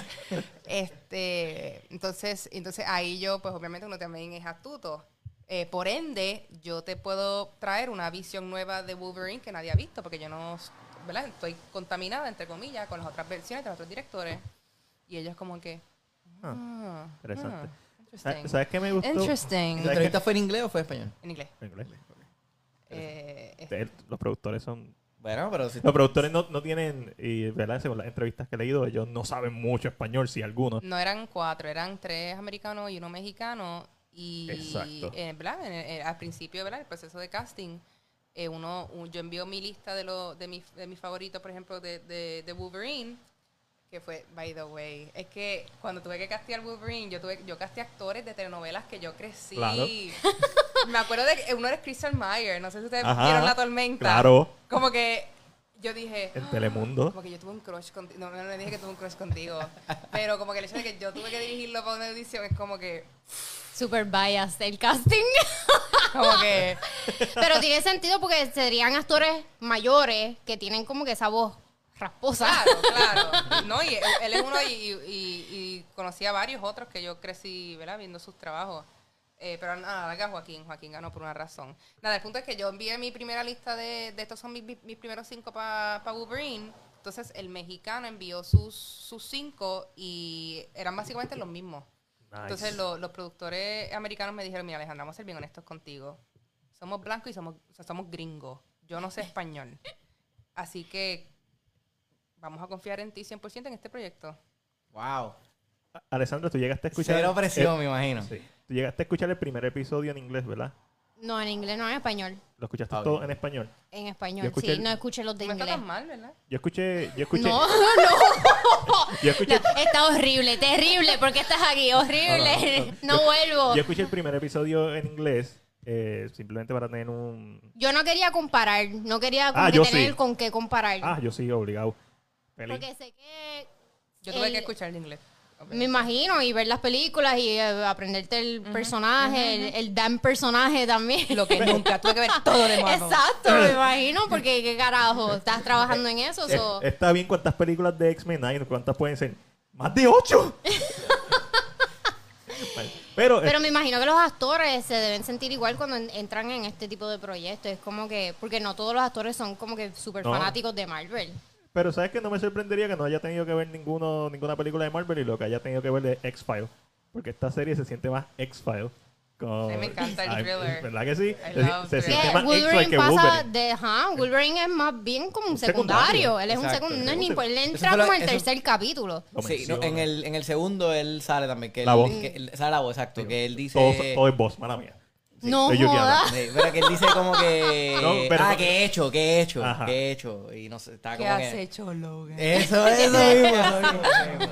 Este, entonces, entonces ahí yo, pues obviamente uno también es astuto. Eh, por ende, yo te puedo traer una visión nueva de Wolverine que nadie ha visto, porque yo no, ¿verdad? Estoy contaminada, entre comillas, con las otras versiones de los otros directores. Y ellos como que... Ah, ah, interesante. ah, ¿Sabes interesting. sabes qué me gustó? Interesting. ¿La ¿Sabes entrevista fue en inglés o fue en español? En inglés. En inglés. Eh, es- De- Los productores son... Bueno, pero si... Los productores no, no tienen, y ¿verdad? según las entrevistas que he leído, ellos no saben mucho español, si algunos. no eran cuatro, eran tres americanos y uno mexicano. Y Exacto. eh, ¿verdad? En el- eh, al principio, ¿verdad? El proceso de casting, eh, uno, un- yo envío mi lista de, lo, de, mis, de mis favoritos, por ejemplo, de, de, de Wolverine, que fue, by the way, es que cuando tuve que castear Wolverine, yo tuve, yo casteé actores de telenovelas que yo crecí. Claro. Me acuerdo de que uno era Christian Meyer, no sé si ustedes Ajá, vieron La Tormenta. claro. Como que yo dije, En Telemundo. como que yo tuve un crush contigo. No, no le dije que tuve un crush contigo. Pero como que el hecho de que yo tuve que dirigirlo para una edición es como que. Super biased el casting. Como que. Pero tiene sentido porque serían actores mayores que tienen como que esa voz rasposa. Claro, claro. No, y él, es uno y, y, y conocí a varios otros que yo crecí, ¿verdad? Viendo sus trabajos. Eh, pero nada, acá Joaquín. Joaquín ganó por una razón. Nada, el punto es que yo envié mi primera lista de, de estos son mis, mis primeros cinco para Wolverine. Entonces el mexicano envió sus, sus cinco y eran básicamente los mismos. Nice. Entonces lo- los productores americanos me dijeron, mira Alejandra, vamos a ser bien honestos contigo. Somos blancos y somos, o sea, somos gringos. Yo no sé español. Así que vamos a confiar en ti 100% en este proyecto. Wow. Alessandro, tú llegaste a escuchar... Cero presión, eh, me imagino. sí. Tú llegaste a escuchar el primer episodio en inglés, ¿verdad? No, en inglés, no en español. Lo escuchaste Ah, todo en español. En español, Yo escuché sí. el- No escuché los de no está inglés. tan mal, ¿verdad? Yo escuché... Yo escuché... No, Yo escuché... no, está horrible, terrible. ¿Por qué estás aquí? Horrible. No, no, No vuelvo. Yo escuché el primer episodio en inglés eh, simplemente para tener un... Yo no quería comparar, no quería como Ah, que yo tener sí. con qué comparar. Ah, yo sí, obligado. Pelín. porque sé que Yo tuve El- que escuchar el inglés. Me imagino y ver las películas y eh, aprenderte el personaje, el, el damn personaje también. Lo que nunca, tuve que ver todo de Marvel. Exacto, me imagino, porque qué carajo, estás trabajando en eso. Eh, so- está bien cuántas películas de X-Men hay, cuántas pueden ser. ¡Más de ocho! Pero, eh, Pero me imagino que los actores se deben sentir igual cuando en- entran en este tipo de proyectos. Es como que, porque no todos los actores son como que súper No. fanáticos de Marvel. Pero ¿sabes que No me sorprendería que no haya tenido que ver ninguno, ninguna película de Marvel y lo que haya tenido que ver de X-Files. porque esta serie se siente más X-File. con- me encanta el thriller. ¿Verdad que sí? I Se, love se thriller. siente Que más Wolverine que pasa Wolverine. de, ajá, Wolverine es más bien como un Un secundario. secundario. Él es un secundario. No es ni él entra como el eso- tercer capítulo. Lo Sí, no, en, el, en el segundo él sale también. Que La él, voz. que él- sale la voz, exacto. Que él dice. Todo, todo es voz, mala mía. No joda. Sí, pero que él dice como que. No, pero ah, no- que he hecho, que he hecho, Ajá. que he hecho. Y no sé, está ¿Qué como has que. hecho, Logan? Eso, eso mismo, eso.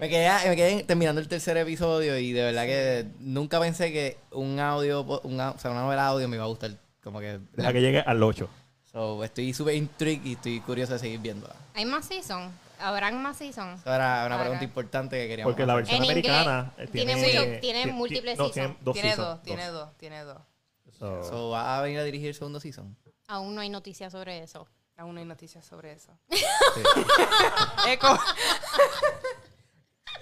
Me quedé, me quedé terminando el tercer episodio y de verdad que nunca pensé que un audio, un, o sea, una novela audio me iba a gustar. Como que. Deja que llegue al 8. So, estoy súper intrigued y estoy curioso de seguir viéndola. Hay más seasons. Habrán más seasons. Eso era una Ahora. pregunta importante que queríamos Porque la hacer. versión En inglés americana eh, tiene tiene, mucho- tiene ti- ti- múltiples no, seasons. tiene dos Tiene seasons, dos, tiene dos, tiene dos. So, So, ¿Va a venir a dirigir el segundo season? Aún no hay noticias sobre eso. Aún no hay noticias sobre eso. Eco.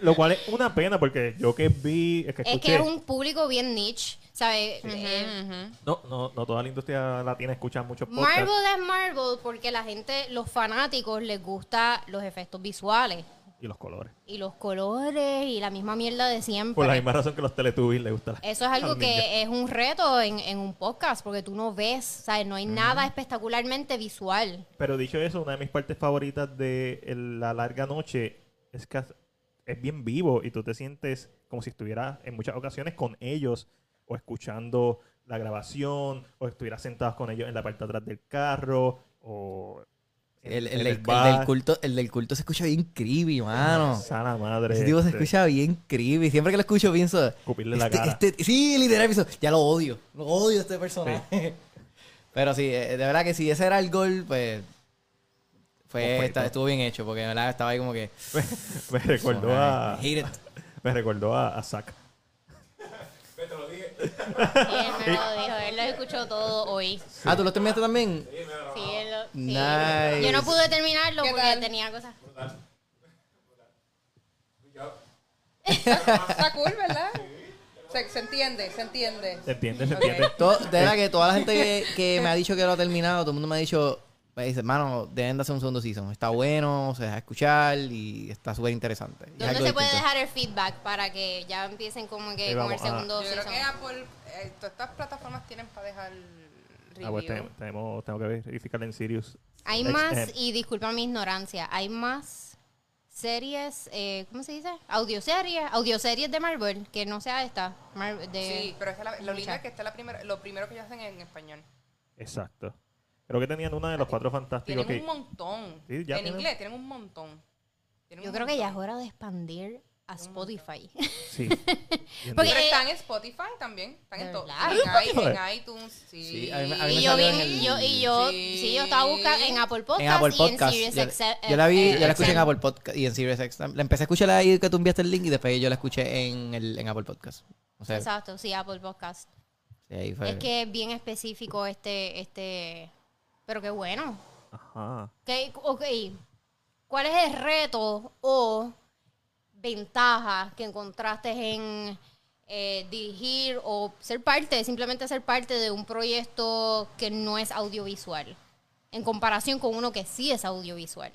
lo cual es una pena porque yo que vi, es que Es escuché, que es un público bien niche. ¿Sabes? Eh, no, no, no toda la industria latina escucha muchos podcasts. Marvel es Marvel porque la gente, los fanáticos, les gusta los efectos visuales. y los colores. Y los colores y la misma mierda de siempre. Por la misma razón que los Teletubbies les gusta. Eso es algo que es un reto en, en un podcast porque tú no ves, ¿sabes? No hay nada espectacularmente visual. Pero dicho eso, una de mis partes favoritas de el- la larga noche es que es bien vivo y tú te sientes como si estuvieras en muchas ocasiones con ellos o escuchando la grabación o estuvieras sentados con ellos en la parte de atrás del carro o El, el del, el bar. del culto, el del culto se escucha bien creepy, mano. Sana madre. Ese tipo se este, escucha bien creepy. Siempre que lo escucho pienso... Escupirle la este- cara. este- sí, literal, pienso, ya lo odio. Lo odio a este personaje. Pero sí, eh, de verdad que si ese era el gol, pues... Fue, está- estuvo bien hecho, porque de verdad estaba ahí como que... me recordó a me recordó a, a Zack. Y él me lo dijo, él lo escuchó todo hoy. Ah, ¿tú lo terminaste también? Sí, él lo- sí. Nice. Yo no pude terminarlo ¿Qué porque tal? tenía cosas. Está cool, ¿verdad? Se, se entiende, se entiende. ¿Se entiende? ¿Se entiende? Todo- de verdad que toda la gente que, que me ha dicho que lo ha terminado, todo el mundo me ha dicho, me dice, hermano, deben de hacer un segundo season. Está bueno, se deja escuchar y está súper interesante. Es ¿Dónde se puede distinto. dejar el feedback para que ya empiecen como que con el segundo Yo creo season? que Apple, eh, todas estas plataformas tienen para dejar review. Ah, pues tenemos, tenemos- tengo que verificar en Sirius. Hay XM. más, y disculpa mi ignorancia, hay más series, eh, ¿cómo se dice? Audioseries, audioseries de Marvel, que no sea esta. Mar- de, Sí, pero es que la- lo lindo es que está la primera, lo primero que ellos hacen en español. Exacto. Creo que tenían una de los cuatro fantásticos Tienen que... un montón. Sí, ya en tienen- inglés tienen un montón. Tienen Yo un creo que ya es hora de expandir a Spotify. Sí. Porque- Pero están en Spotify también. Están en ¿De todo. En, iTunes, sí. Sí, a mí me- a mí y yo vi, el- yo, y yo, Sí. sí, yo estaba buscando en Apple Podcast En Apple y en Sirius Yo, XM. yo la vi, yo la escuché en. Apple Podcast y en Sirius XM. La empecé a escuchar ahí que tú enviaste el link y después yo la escuché en, el, en Apple Podcast. O sea, Exacto, sí, Apple Podcast. sí, ahí fue. Es que es bien específico este, este, pero qué bueno. Ajá. ¿Qué- ok, ¿cuál es el reto o ventaja que encontraste en eh, dirigir o ser parte, simplemente ser parte de un proyecto que no es audiovisual? En comparación con uno que sí es audiovisual.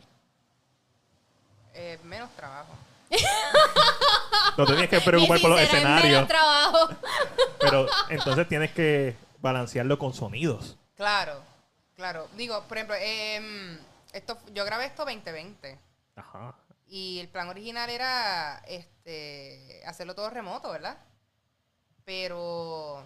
Eh, menos trabajo. No tenías que preocupar por los en menos escenarios, trabajo. pero entonces tienes que balancearlo con sonidos. Claro, claro. Digo, por ejemplo, em, esto, yo grabé esto 2020 Ajá. y el plan original era este hacerlo todo remoto, ¿verdad? Pero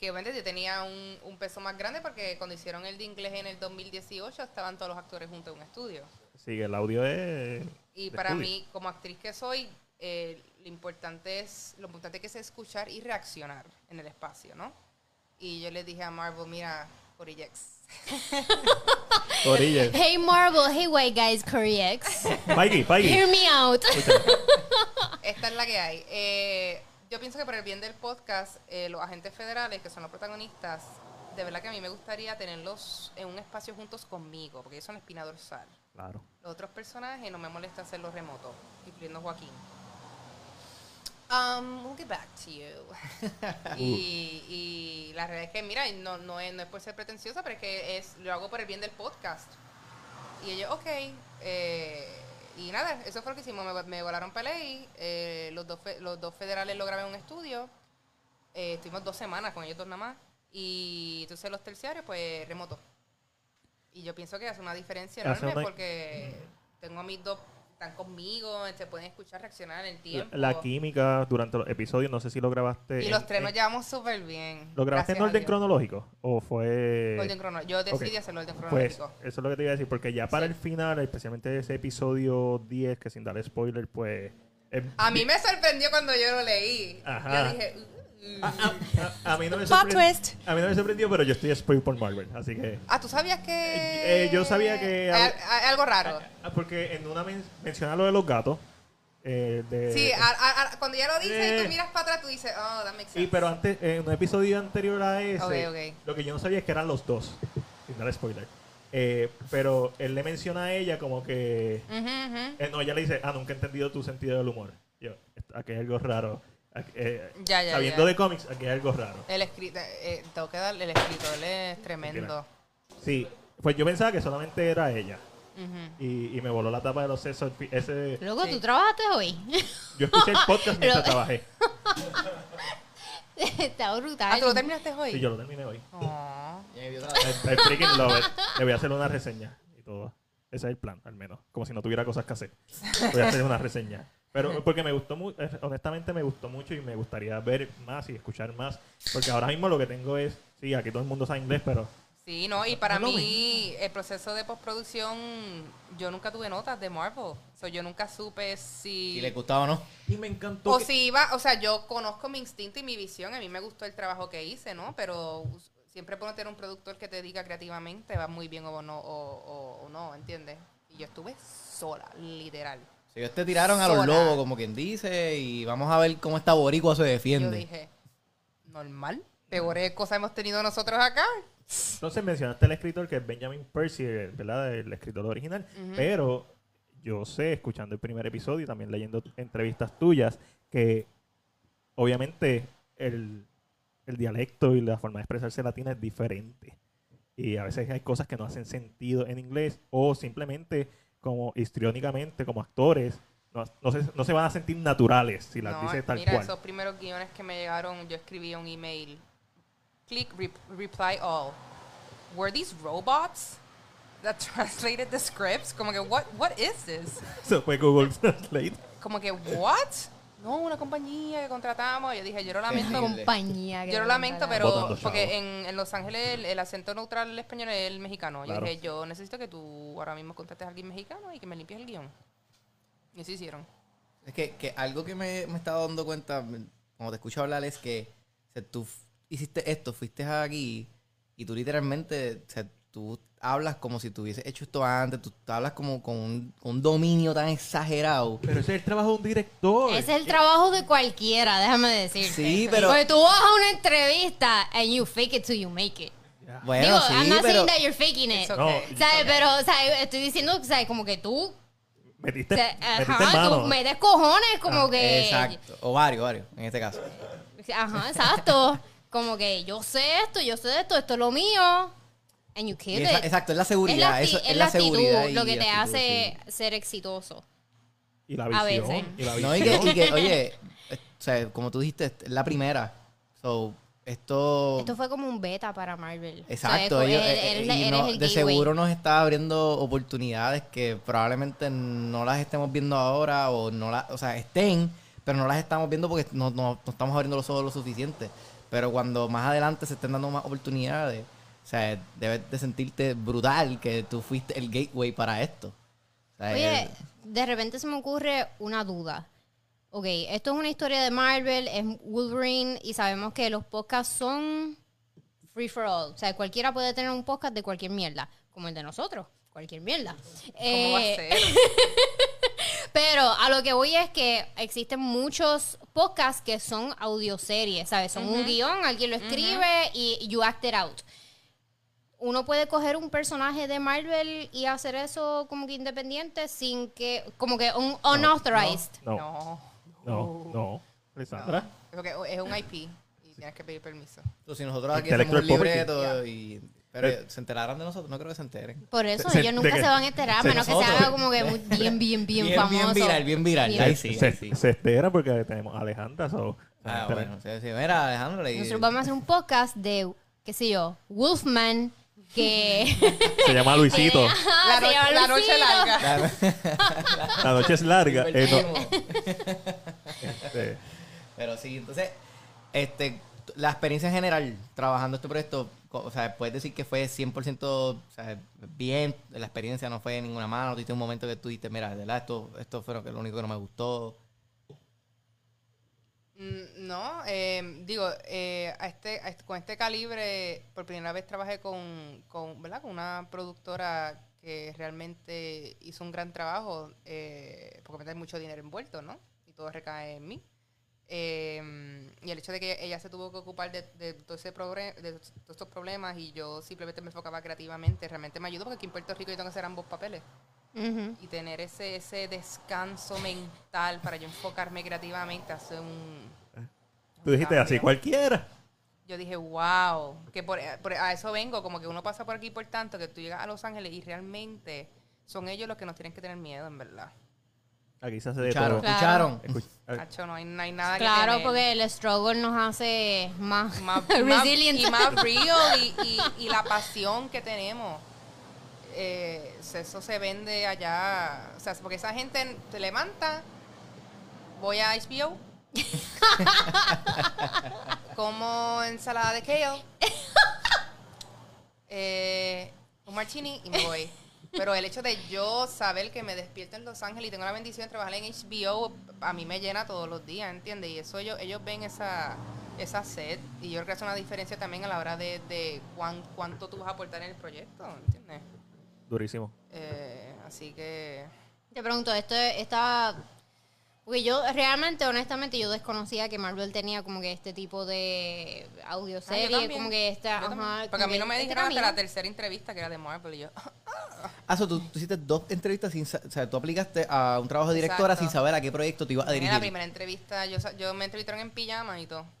que obviamente yo tenía un, un peso más grande porque cuando hicieron el de inglés en el 2018 estaban todos los actores juntos en un estudio. Sí, el audio es... Y para estudio. mí, como actriz que soy, eh, lo importante es lo importante que es escuchar y reaccionar en el espacio, ¿no? Y yo le dije a Marvel, mira, Corillex, Orille. Hey Marvel, hey white guys, Curry X. Mikey, Mikey. Hear me out. esta es la que hay. Eh, yo pienso que por el bien del podcast, eh, los agentes federales, que son los protagonistas, de verdad que a mí me gustaría tenerlos en un espacio juntos conmigo, porque ellos son espina dorsal. Claro. Los otros personajes no me molesta hacerlos remotos, incluyendo Joaquín. Um, we'll get back to you. y, y la realidad es que, mira, no, no, es, no es por ser pretenciosa, pero es que es, lo hago por el bien del podcast. Y ellos, ok, eh, y nada, eso fue lo que hicimos. Me, me volaron Pelé. Eh, los, dos fe- los dos federales lo grabé en un estudio. Eh, estuvimos dos semanas con ellos dos nada más. Y entonces los terciarios, pues remoto. Y yo pienso que hace una diferencia enorme porque tengo a mis dos, están conmigo, se pueden escuchar reaccionar en el tiempo. la química durante los episodios, no sé si lo grabaste. y en- los tres nos en- llevamos súper bien. ¿Lo grabaste en orden cronológico? ¿O fue.? Orden crono- Yo decidí Ok. hacerlo orden Pues cronológico. eso es lo que te iba a decir, porque ya para Sí. el final, especialmente ese episodio 10, que sin dar spoiler, pues. es a mí me sorprendió cuando yo lo leí. Ajá. Yo dije, "Uh". A, a- a mí no me. A mí no me sorprendió, pero yo estoy spoiled por Marvel, así que. ah, ¿tú sabías que...? Eh, eh, yo sabía que- Hay, hay algo raro. Ah, Porque en una men- menciona lo de los gatos. eh, de, Sí, cuando ya lo dice y Eh. tú miras para atrás, tú dices, oh, that makes sense. Sí, pero antes, en un episodio anterior a ese, Ok, ok. lo que yo no sabía es que eran los dos. Sin dar spoiler. Eh, pero él le menciona a ella como que. Ujú, ujú. eh, no, ella le dice, ah, nunca he entendido tu sentido del humor. Yo, aquí hay algo raro. Eh, Ya, ya, sabiendo ya. de cómics, aquí hay algo raro. El escritor, eh, tengo que darle el escritor, él es tremendo. Sí, pues yo pensaba que solamente era ella. Y, y me voló la tapa de los sesos. Ese, Sí. ¿tú trabajaste hoy? yo escuché el podcast mientras trabajé. Está brutal. Ah, ¿tú lo terminaste hoy? Sí, yo lo terminé hoy. Oh. I, I freaking love it. Le voy a hacer una reseña y todo. Ese es el plan, al menos. Como si no tuviera cosas que hacer. Voy a hacer una reseña. Pero porque me gustó mucho, honestamente me gustó mucho y me gustaría ver más y escuchar más. Porque ahora mismo lo que tengo es, sí, aquí todo el mundo sabe inglés, pero Sí, no, y para mí el proceso de postproducción, yo nunca tuve notas de Marvel. So, yo nunca supe si... Si le gustaba o no. Y me encantó. O que- si iba, o sea, yo conozco mi instinto y mi visión, a mí me gustó el trabajo que hice, ¿no? Pero siempre es bueno tener un productor que te diga creativamente va muy bien o no, o, o- o no, ¿entiendes? Y yo estuve sola, literal. Si ellos te tiraron a los Sola. lobos, como quien dice, y vamos a ver cómo esta boricua se Yo defiende. dije, normal, peores cosas hemos tenido nosotros acá. Entonces mencionaste al escritor que es Benjamin Percy, ¿verdad? El escritor original. Pero yo sé, escuchando el primer episodio y también leyendo entrevistas tuyas, que obviamente el, el dialecto y la forma de expresarse latina es diferente. Y a veces hay cosas que no hacen sentido en inglés o simplemente como histriónicamente, como actores, no, no se, no se van a sentir naturales si las No, dices tal mira, cual. esos primeros guiones que me llegaron, yo escribí un email. Click rep- reply all. Were these robots that translated the scripts? Como que, what, what is this? Eso fue Google Translate. Como que, what? No, una compañía que contratamos. Yo dije, yo lo lamento. Compañía. que Yo lo lamento, pero Botando porque en, en Los Ángeles el, el acento neutral el español es el mexicano. Yo Claro. dije, yo necesito que tú ahora mismo contrates a alguien mexicano y que me limpies el guion. Y así hicieron. Es que, que algo que me, me estaba dando cuenta cuando te escucho hablar es que o sea, tú hiciste esto, fuiste aquí y tú literalmente, o sea, tú hablas como si tuvieses hecho esto antes, tú hablas como con un, un dominio tan exagerado. Pero ese es el trabajo de un director. Ese es el trabajo de cualquiera, déjame decirte. Sí, pero- Porque tú vas a una entrevista and you fake it till you make it. Bueno, Digo, sí, I'm not pero saying that you're faking it. No, okay. ¿Sabes? Pero, o sea, estoy diciendo, ¿sabes? Como que tú, Metiste, o sea, metiste ajá, mano. tú metes cojones, como Ah, que... exacto, o varios, varios, en este caso. Ajá, exacto. como que yo sé esto, yo sé esto, esto es lo mío. And you esa- it. exacto, es la Es seguridad, la, acti- eso, es es la la seguridad lo que te actitud, hace sí. ser exitoso. Y la A visión. veces. Y la No, y que, visión. y que, oye, o sea, como tú dijiste, es la primera. So, esto... Esto fue como un beta para Marvel. Exacto, O sea, ellos, eres- eh, eh, y eres no- el de gateway. seguro nos está abriendo oportunidades que probablemente no las estemos viendo ahora o no las, o sea, estén, pero no las estamos viendo porque no, no- no estamos abriendo los ojos lo suficiente. Pero cuando más adelante se estén dando más oportunidades, o sea, debes de sentirte brutal que tú fuiste el gateway para esto. O sea, Oye, de repente se me ocurre una duda. Ok, esto es una historia de Marvel, es Wolverine y sabemos que los podcasts son free for all. O sea, cualquiera puede tener un podcast de cualquier mierda, como el de nosotros, cualquier mierda. ¿Cómo va a Eh, ser? Pero a lo que voy es que existen muchos podcasts que son audioseries, ¿sabes? Son un guion, alguien lo escribe y you act it out. Uno puede coger un personaje de Marvel y hacer eso como que independiente sin que, como que un unauthorized. No, no, No. no. no. Alessandra. Porque es un IP y tienes que pedir permiso. tú, si nosotros aquí hacemos un libreto y... Pero se enterarán de nosotros, no creo que se enteren. Por eso Se- ellos nunca se van a enterar, a menos que se haga como que muy- bien, bien, bien, Bien, famoso. bien viral, bien viral. Bien. Ahí sí, se, ahí sí. se espera porque tenemos a Alejandra. so, Ah, bueno. Sí, sí. Mira, Alejandro le Nosotros vamos a hacer un podcast de, qué sé yo, Wolfman, que... Se llama Luisito. La, se llama la noche larga. La noche es larga. eh, este, Pero sí, entonces, este, la experiencia en general trabajando este proyecto, o sea, puedes decir que fue 100% o sea, bien, la experiencia no fue de ninguna mano, tuviste un momento que tú dijiste, mira, de verdad, esto, esto fue lo, que, lo único que no me gustó. Mm, No, eh, digo, eh, a este, a este- con este calibre, por primera vez trabajé con, con, ¿verdad? con una productora que realmente hizo un gran trabajo, eh, porque hay mucho dinero envuelto, ¿no? Y todo recae en mí. Eh, y el hecho de que ella se tuvo que ocupar de, todo ese de todos estos problemas y yo simplemente me enfocaba creativamente, realmente me ayudó porque aquí en Puerto Rico yo tengo que hacer ambos papeles Ujú. y tener ese, ese descanso mental para yo enfocarme creativamente hace un... tú dijiste un así cambio. cualquiera. Yo dije, wow, que por, por- a eso vengo, como que uno pasa por aquí por tanto, que tú llegas a Los Ángeles y realmente son ellos los que nos tienen que tener miedo, en verdad. Aquí se hace de ¿Escucharon? todo. Claro. ¿Escucharon? Hacho, no hay, no hay nada que Claro, temer. porque el struggle nos hace más, más- resilient. y más real y, y- y la pasión que tenemos. Eh, eso se vende allá. O sea, porque esa gente se levanta, voy a HBO, como ensalada de kale, eh, un martini y me voy. Pero el hecho de yo saber que me despierto en Los Ángeles y tengo la bendición de trabajar en HBO, a mí me llena todos los días, ¿entiendes? Y eso ellos, ellos ven esa, esa sed y yo creo que hace una diferencia también a la hora de, de cuán- cuánto tú vas a aportar en el proyecto, ¿entiendes? Durísimo. Eh, así que... Te pregunto, esto está... Porque yo realmente, honestamente, yo desconocía que Marvel tenía como que este tipo de Ah, audioserie, también, como que esta... ajá, Porque a mí no me este dijeron hasta camino. la tercera entrevista que era de Marvel y yo... Ah, so, tú, tú hiciste dos entrevistas sin sa- o sea, tú aplicaste a un trabajo de directora Exacto. sin saber a qué proyecto te ibas a En dirigir. la primera entrevista, yo, sa- yo me entrevistaron en pijama y todo.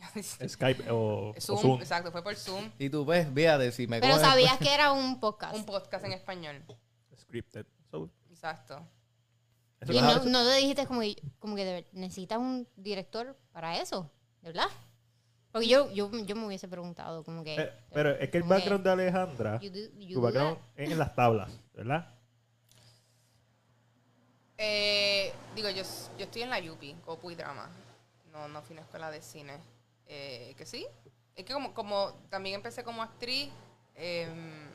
Skype o, o Zoom, exacto, fue por Zoom. Y tú, pues, fíjate, si me Pero coges, sabías pues- que era un podcast. Un podcast en español. Scripted. So, Exacto. eso Y no, no te dijiste como, que- como que de- necesitas un director para eso, ¿de verdad? Porque yo, yo, yo me hubiese preguntado como que... eh, pero es que el background de Alejandra, you do- you su do background es en las tablas, ¿verdad? Eh, digo, yo, yo estoy en la UPI, Copu y Drama. No, no fui a una escuela de cine. Eh, que sí. Es que como, como también empecé como actriz em,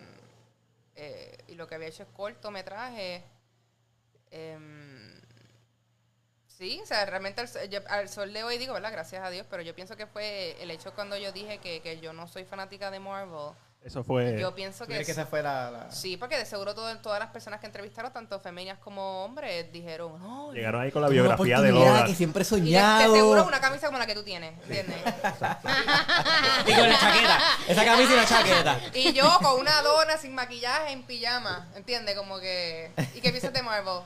eh, y lo que había hecho es cortometraje. em, sí, o sea, realmente al, yo- al sol de hoy digo. Gracias a Dios, pero yo pienso que fue el hecho cuando yo dije que, que yo no soy fanática de Marvel. Eso fue... Yo pienso ¿Tú que... que esa fue la... la- Sí, porque de seguro todo- todas las personas que entrevistaron, tanto femeninas como hombres, dijeron, no, Llegaron ahí con la biografía de Lola. que siempre he y de, de soñado. seguro una camisa como la que tú tienes, ¿entiendes? Y con la chaqueta. Esa camisa y la chaqueta. y yo con una dona sin maquillaje en pijama, ¿entiendes? Como que... ¿Y qué piensas de Marvel?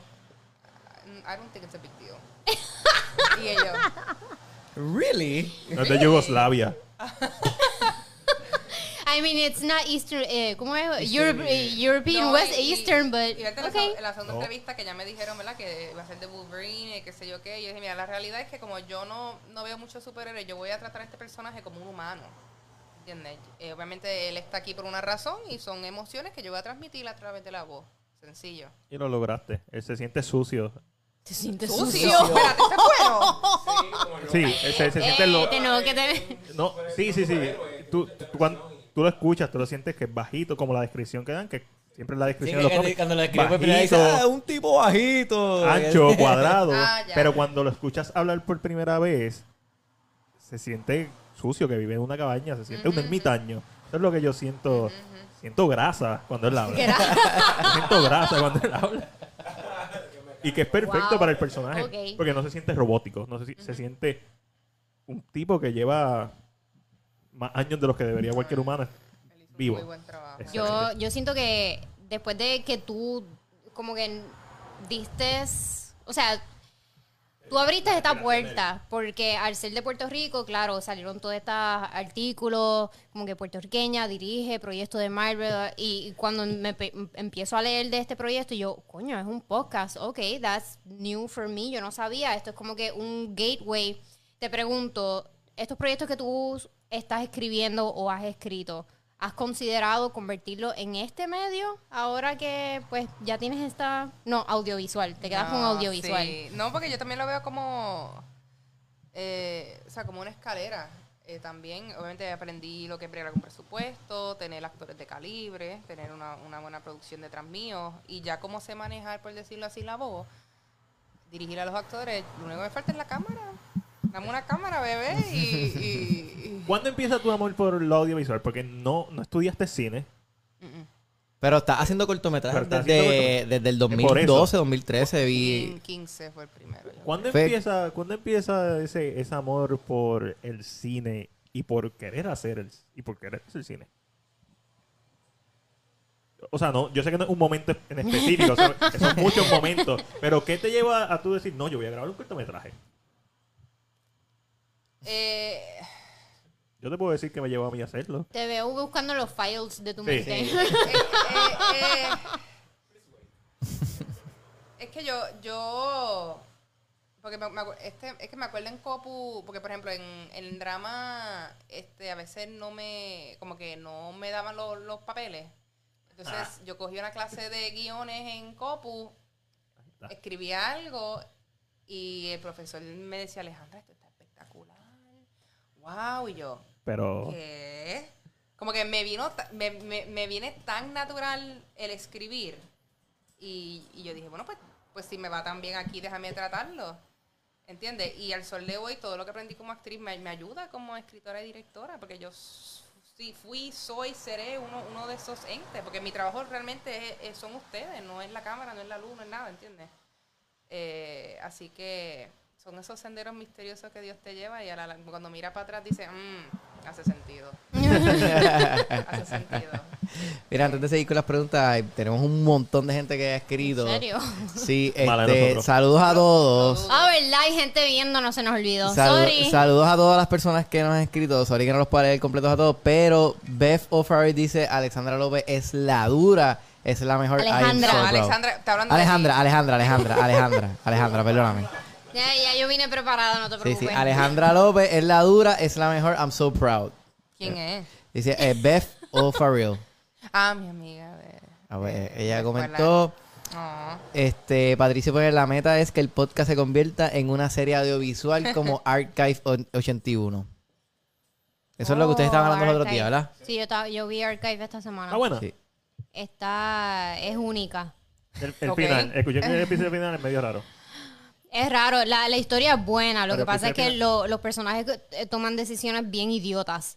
I don't think it's a big deal. y ellos, Really? No es de Yugoslavia. I mean, it's not Eastern, eh, ¿cómo es? Eastern, Europe- eh, European No, West y- Eastern, but la okay. seg- en la segunda No. entrevista que ya me dijeron, ¿verdad? Que va a ser de Wolverine y qué sé yo qué. Y yo dije, mira, la realidad es que como yo no, no veo muchos superhéroes, yo voy a tratar a este personaje como un humano. ¿Entiendes? Eh, obviamente él está aquí por una razón y son emociones que yo voy a transmitir a través de la voz. Sencillo. Y lo lograste. Él se siente sucio. Te sientes ¡Sucio! sucio. Espérate, ¿este es bueno? Sí, él se, se siente Eh, lo... tenemos que tener... No, sí, sí, sí. Tú, tú- cuando tú lo escuchas, tú lo sientes que es bajito, como la descripción que dan, que siempre es la Sí, descripción que de los cuando- cómics. cuando primera Bajito, dice, ah, un tipo bajito. ancho, cuadrado. Ah, pero cuando lo escuchas hablar por primera vez, se siente sucio, que vive en una cabaña, se siente un ermitaño. Eso es lo que yo siento. Siento grasa cuando él habla. Siento grasa cuando él habla. Y que es perfecto Wow. para el personaje. Porque no se siente robótico. No se, si- se siente un tipo que lleva más años de los que debería cualquier un vivo. Muy buen trabajo. Es- Yo, yo siento que después de que tú como que diste, o sea, Tú abriste esta puerta porque al ser de Puerto Rico, claro, salieron todos estos artículos como que puertorriqueña dirige proyecto de Marvel y cuando me empiezo a leer de este proyecto yo, coño, es un podcast, ok, that's new for me, yo no sabía, esto es como que un gateway. Te pregunto, estos proyectos que tú estás escribiendo o has escrito, ¿has considerado convertirlo en este medio ahora que pues ya tienes esta, no, audiovisual, te quedas con No, audiovisual? sí. No, porque yo también lo veo como, eh, o sea, como una escalera. Eh, también, obviamente, aprendí lo que es bregar con presupuesto, tener actores de calibre, tener una, una buena producción detrás mío y ya cómo sé manejar, por decirlo así, la voz, dirigir a los actores. Lo único que me falta es la cámara. Dame una cámara, bebé, y... y- y- ¿Cuándo empieza tu amor por lo audiovisual? Porque no, no estudiaste cine. Mm, mm. Pero estás haciendo cortometrajes desde, desde el Por eso. 2012, 2013 vi... 15 fue el primero. ¿Cuándo empieza, ¿cuándo empieza ese, ese amor por el cine y por querer hacer el, y por querer hacer cine? O sea, no, yo sé que no es un momento en específico, o sea, son muchos momentos, pero ¿qué te lleva a tú decir, no, yo voy a grabar un cortometraje? Eh, Yo te puedo decir que me llevó a mí a hacerlo. Te veo buscando los files de tu Sí. mente. eh, eh, eh, es que yo, yo, porque me, me este, es que me acuerdo en Copu, porque por ejemplo en, en el drama, este, a veces no me, como que no me daban los, los papeles. Entonces Ah. yo cogí una clase de guiones en Copu, está. escribía algo y el profesor me decía, Alejandra, esto. Wow, y yo, Pero ¿Qué? Como que me vino, me, me, me viene tan natural el escribir. Y, y yo dije, bueno, pues, pues si me va tan bien aquí, déjame tratarlo. ¿Entiendes? Y al sol de hoy, todo lo que aprendí como actriz me, me ayuda como escritora y directora, porque yo sí fui, soy, seré uno, uno de esos entes, porque mi trabajo realmente es- es- son ustedes, no es la cámara, no es la luz, no es nada, ¿entiendes? Eh, así que son esos senderos misteriosos que Dios te lleva y a la- cuando mira para atrás dice, "Mm, hace sentido. hace sentido. Mira, antes de seguir con las preguntas, tenemos un montón de gente que ha escrito. ¿En serio? Sí, este, saludos a todos. Ah, verdad, hay gente viendo, no se nos olvidó. Sorry. saludos a todas las personas que nos han escrito. Sorry que no los puedo leer completos a todos. Pero Beth O'Farrill dice: Alexandra López es la dura. Es la mejor. Alejandra. so No, proud". Alexandra, está hablando de Alejandra. Alejandra, Alejandra, Alejandra, Alejandra, perdóname. Ya, ya yo vine preparada, no te preocupes. sí. Alejandra López es la dura, es la mejor. I'm so proud. ¿Quién es? Dice eh, Beth O'Farrill. Ah, mi amiga. A ver, ella de comentó. No. Este, Patricio pone la meta es que el podcast se convierta en una serie audiovisual como Archive o- 81. Eso es lo que ustedes estaban hablando los otros días, ¿verdad? Sí, yo, estaba- yo vi Archive esta semana. Ah, bueno. Sí. Está, es única. El, final. Escuché que el episodio final es medio raro. Es raro, la, la historia es buena, lo Pero que pasa es que lo- los personajes eh, toman decisiones bien idiotas.